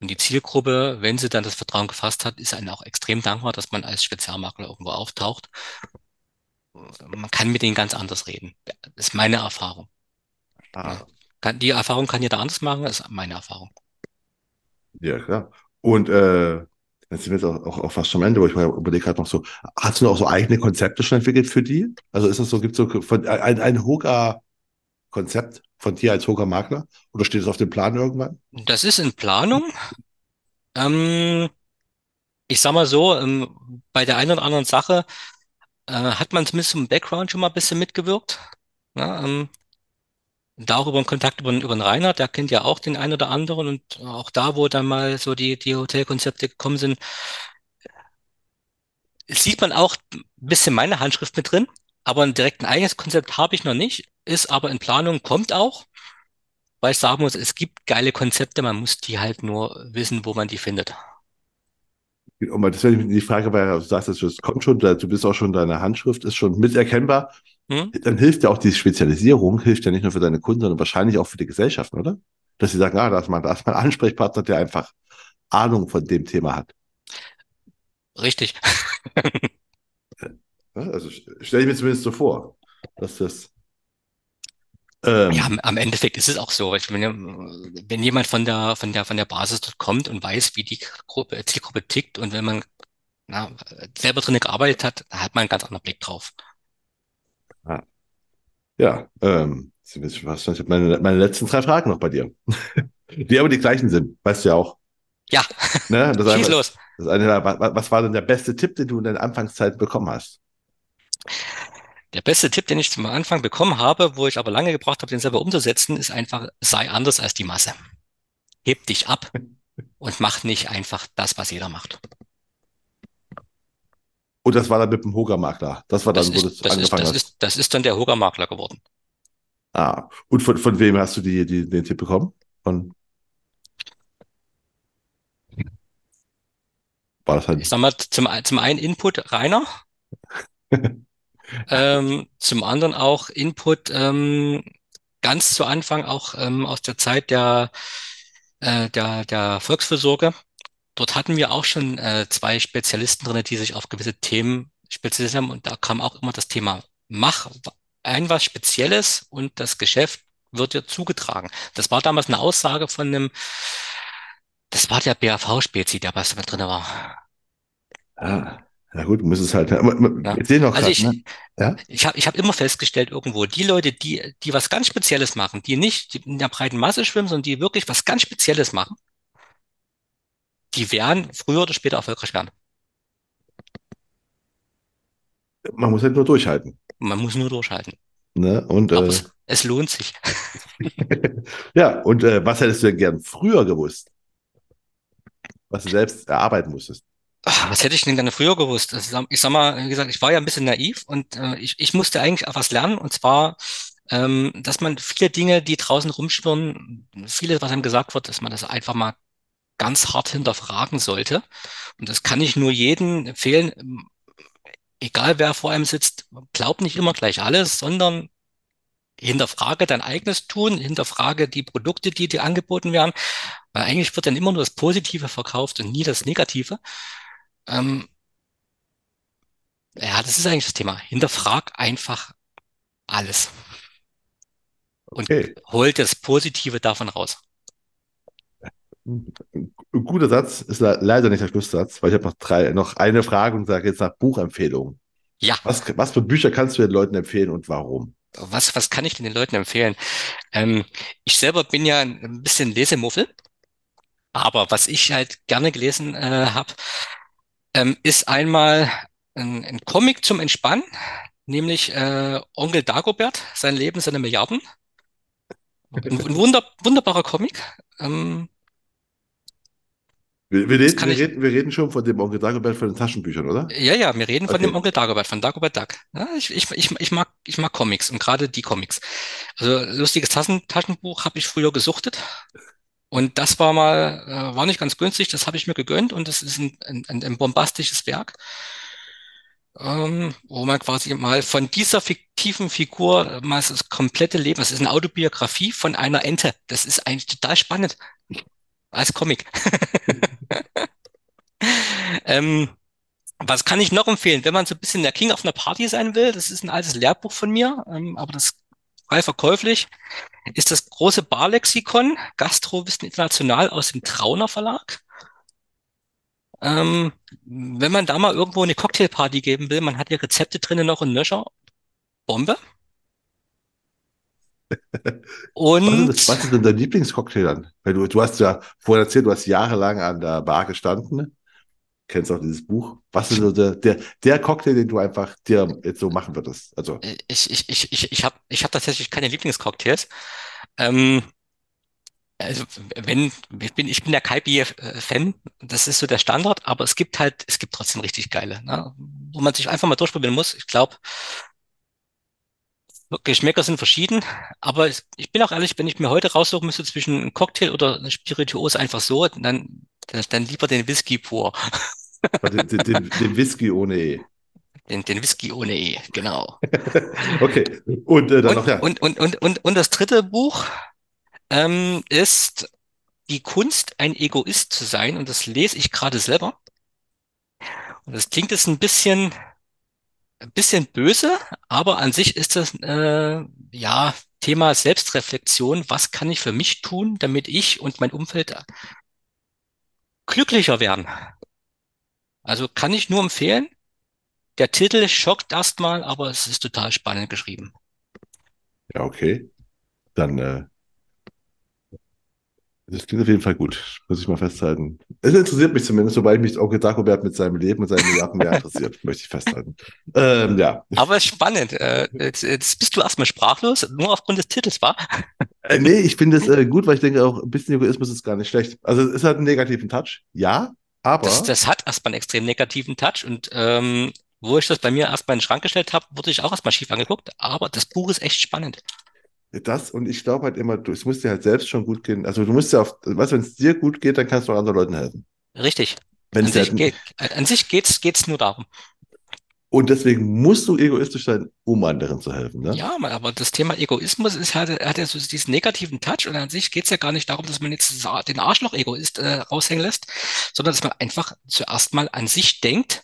Und die Zielgruppe, wenn sie dann das Vertrauen gefasst hat, ist einem auch extrem dankbar, dass man als Spezialmakler irgendwo auftaucht. Man kann mit denen ganz anders reden. Das ist meine Erfahrung. Ah, die Erfahrung kann jeder anders machen, das ist meine Erfahrung. ja, klar. Und äh, jetzt sind wir jetzt auch, auch, auch fast am Ende, wo ich überlege gerade noch so, hast du noch so eigene Konzepte schon entwickelt für die? Also ist das so, gibt es so von, ein, ein Hoga-Konzept von dir als Hoga-Makler? Oder steht es auf dem Plan irgendwann? Das ist in Planung. Ähm, ich sag mal so, ähm, bei der einen oder anderen Sache äh, hat man zumindest im Background schon mal ein bisschen mitgewirkt. Ja, ähm, da auch über einen Kontakt über, über den Rainer, der kennt ja auch den einen oder anderen und auch da, wo dann mal so die, die Hotelkonzepte gekommen sind, sieht man auch ein bisschen meine Handschrift mit drin. Aber ein direkt ein eigenes Konzept habe ich noch nicht, ist aber in Planung, kommt auch, weil ich sagen muss, es gibt geile Konzepte, man muss die halt nur wissen, wo man die findet. Und mal, deswegen die Frage, weil du sagst, es kommt schon, du bist auch schon, deine Handschrift ist schon miterkennbar. Hm? Dann hilft ja auch die Spezialisierung, hilft ja nicht nur für deine Kunden, sondern wahrscheinlich auch für die Gesellschaft, oder? Dass sie sagen, ah, da ist man, da ist mein Ansprechpartner, der einfach Ahnung von dem Thema hat. Richtig. Also stelle ich mir zumindest so vor, dass das. Ja, Ähm, am, am Endeffekt ist es auch so. Meine, wenn jemand von der, von der, von der Basis dort kommt und weiß, wie die Gruppe, Zielgruppe tickt und wenn man na, selber drin gearbeitet hat, hat man einen ganz anderen Blick drauf. ah, ja, ähm, ich habe meine, meine letzten drei Fragen noch bei dir, die aber die gleichen sind, weißt du ja auch. Ja, Ne? Das schieß eine, los. das eine was war denn der beste Tipp, den du in deiner Anfangszeit bekommen hast? Der beste Tipp, den ich zum Anfang bekommen habe, wo ich aber lange gebraucht habe, den selber umzusetzen, ist einfach, sei anders als die Masse. Heb dich ab und mach nicht einfach das, was jeder macht. Und das war dann mit dem Hoga-Makler. Das war Das dann, wo du ist, das ist, angefangen das hast. ist, das ist dann der Hogermakler geworden. Ah, und von, von wem hast du die, die, den Tipp bekommen? Von, war das Ich halt, sag mal, zum, zum einen Input Rainer, ähm, zum anderen auch Input ähm, ganz zu Anfang auch ähm, aus der Zeit der, äh, der, der Volksfürsorge. Dort hatten wir auch schon äh, zwei Spezialisten drin, die sich auf gewisse Themen spezialisiert haben und da kam auch immer das Thema Mach ein was Spezielles und das Geschäft wird dir zugetragen. Das war damals eine Aussage von einem, das war der BAV-Spezi, der was mit drin war. ah, ja gut, du musst es halt, Ja. wir sehen auch Also gerade, ich, ne? Ja? ich habe ich hab immer festgestellt irgendwo, die Leute, die, die was ganz Spezielles machen, die nicht in der breiten Masse schwimmen, sondern die wirklich was ganz Spezielles machen, die werden früher oder später erfolgreich werden. Man muss halt nur durchhalten. Man muss nur durchhalten. Ne? Und Aber äh, es, es lohnt sich. ja, und äh, was hättest du denn gern früher gewusst? Was du selbst erarbeiten musstest? Ah, Was hätte ich denn gerne früher gewusst? Also, ich sag- mal, wie gesagt, ich war ja ein bisschen naiv und äh, ich, ich musste eigentlich auch was lernen und zwar, ähm, dass man viele Dinge, die draußen rumschwirren, vieles, was einem gesagt wird, dass man das einfach mal ganz hart hinterfragen sollte. Und das kann ich nur jedem empfehlen, egal wer vor einem sitzt, glaub nicht immer gleich alles, sondern hinterfrage dein eigenes Tun, hinterfrage die Produkte, die dir angeboten werden, weil eigentlich wird dann immer nur das Positive verkauft und nie das Negative. Ähm, ja, das ist eigentlich das Thema. Hinterfrag einfach alles. Und okay. hol das Positive davon raus. Ein guter Satz ist leider nicht der Schlusssatz, weil ich habe noch drei, noch eine Frage und sage jetzt nach Buchempfehlungen. Ja. Was, was für Bücher kannst du den Leuten empfehlen und warum? Was, was kann ich den Leuten empfehlen? Ähm, ich selber bin ja ein bisschen Lesemuffel, aber was ich halt gerne gelesen äh, habe, ähm, ist einmal ein, ein Comic zum Entspannen, nämlich äh, Onkel Dagobert, sein Leben, seine Milliarden. Ein, ein wunder, wunderbarer Comic. Ähm, wir, wir, reden, wir, reden, wir, reden, schon von dem Onkel Dagobert von den Taschenbüchern, oder? Ja, ja, wir reden von okay. dem Onkel Dagobert, von Dagobert Duck. Ja, ich, ich, ich, ich, mag, ich mag Comics und gerade die Comics. Also lustiges Taschen, Taschenbuch habe ich früher gesuchtet. Und das war mal, äh, war nicht ganz günstig, das habe ich mir gegönnt und das ist ein, ein, ein bombastisches Werk, ähm, wo man quasi mal von dieser fiktiven Figur mal das komplette Leben, das ist eine Autobiografie von einer Ente. Das ist eigentlich total spannend. Als Comic. ähm, was kann ich noch empfehlen? Wenn man so ein bisschen der King auf einer Party sein will, das ist ein altes Lehrbuch von mir, ähm, aber das frei verkäuflich, ist das große Barlexikon Gastrowissen International aus dem Trauner Verlag. Ähm, wenn man da mal irgendwo eine Cocktailparty geben will, man hat ja Rezepte drinnen noch in Nöcher, Bombe. Und was ist, was ist denn dein Lieblingscocktail dann? Weil du, du hast ja vorhin erzählt, du hast jahrelang an der Bar gestanden. Kennst auch dieses Buch. Was ist so der, der, der Cocktail, den du einfach dir jetzt so machen würdest? Also. Ich, ich, ich, ich, ich habe ich hab tatsächlich keine Lieblingscocktails. Ähm, also wenn ich bin ich bin der Kaibier-Fan, das ist so der Standard, aber es gibt halt es gibt trotzdem richtig geile, ne? wo man sich einfach mal durchprobieren muss. Ich glaube, Geschmäcker sind verschieden, aber ich bin auch ehrlich, wenn ich mir heute raussuchen müsste zwischen einem Cocktail oder Spirituose einfach so, dann, dann lieber den Whisky pur. Den, den, den Whisky ohne E. Den, den Whisky ohne E, genau. okay. Und äh, dann und, noch, ja. Und, und, und, und, und das dritte Buch ähm, ist Die Kunst, ein Egoist zu sein. Und das lese ich gerade selber. Und das klingt jetzt ein bisschen ein bisschen böse, aber an sich ist das äh, ja Thema Selbstreflexion. Was kann ich für mich tun, damit ich und mein Umfeld glücklicher werden? Also kann ich nur empfehlen. Der Titel schockt erstmal, aber es ist total spannend geschrieben. Ja, okay. Dann äh, das klingt auf jeden Fall gut, muss ich mal festhalten. Es interessiert mich zumindest, wobei mich Onkel Dagobert mit seinem Leben und seinen Milliarden mehr interessiert, möchte ich festhalten. Ähm, ja. Aber spannend. Äh, jetzt, jetzt, bist du erstmal sprachlos, nur aufgrund des Titels, war? Äh, nee, ich finde es äh, gut, weil ich denke auch, ein bisschen Egoismus ist gar nicht schlecht. Also es hat einen negativen Touch, ja, aber. Das, das hat erstmal einen extrem negativen Touch und ähm, wo ich das bei mir erstmal in den Schrank gestellt habe, wurde ich auch erstmal schief angeguckt, aber das Buch ist echt spannend. Das und ich glaube halt immer, du, es muss dir halt selbst schon gut gehen. Also du musst ja auf, was, wenn es dir gut geht, dann kannst du auch anderen Leuten helfen. Richtig. Wenn an, sich halt, geht, an sich geht's, geht's nur darum. Und deswegen musst du egoistisch sein, um anderen zu helfen. Ne? Ja, aber das Thema Egoismus ist halt, hat ja so diesen negativen Touch und an sich geht's ja gar nicht darum, dass man jetzt den Arschloch-Egoist äh, raushängen lässt, sondern dass man einfach zuerst mal an sich denkt,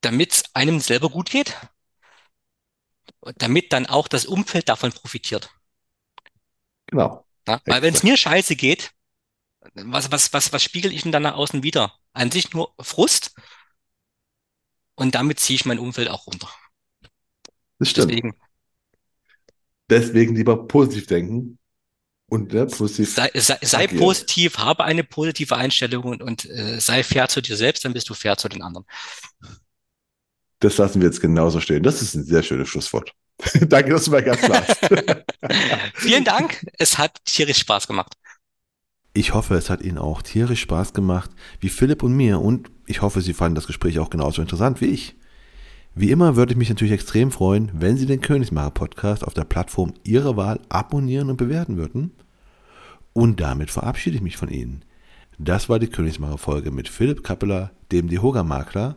damit es einem selber gut geht damit dann auch das Umfeld davon profitiert. Genau. Ja, weil wenn es mir scheiße geht, was, was, was, was spiegel ich denn dann nach außen wieder? An sich nur Frust und damit ziehe ich mein Umfeld auch runter. Das stimmt. Deswegen, Deswegen lieber positiv denken und ne, positiv. Sei, sei, sei positiv, habe eine positive Einstellung und, und äh, sei fair zu dir selbst, dann bist du fair zu den anderen. Das lassen wir jetzt genauso stehen. Das ist ein sehr schönes Schlusswort. Danke, dass du mal ganz warst. Vielen Dank. Es hat tierisch Spaß gemacht. Ich hoffe, es hat Ihnen auch tierisch Spaß gemacht, wie Philipp und mir. Und ich hoffe, Sie fanden das Gespräch auch genauso interessant wie ich. Wie immer würde ich mich natürlich extrem freuen, wenn Sie den Königsmacher Podcast auf der Plattform Ihrer Wahl abonnieren und bewerten würden. Und damit verabschiede ich mich von Ihnen. Das war die Königsmacher-Folge mit Philipp Kappeler, dem Dehoga-Makler.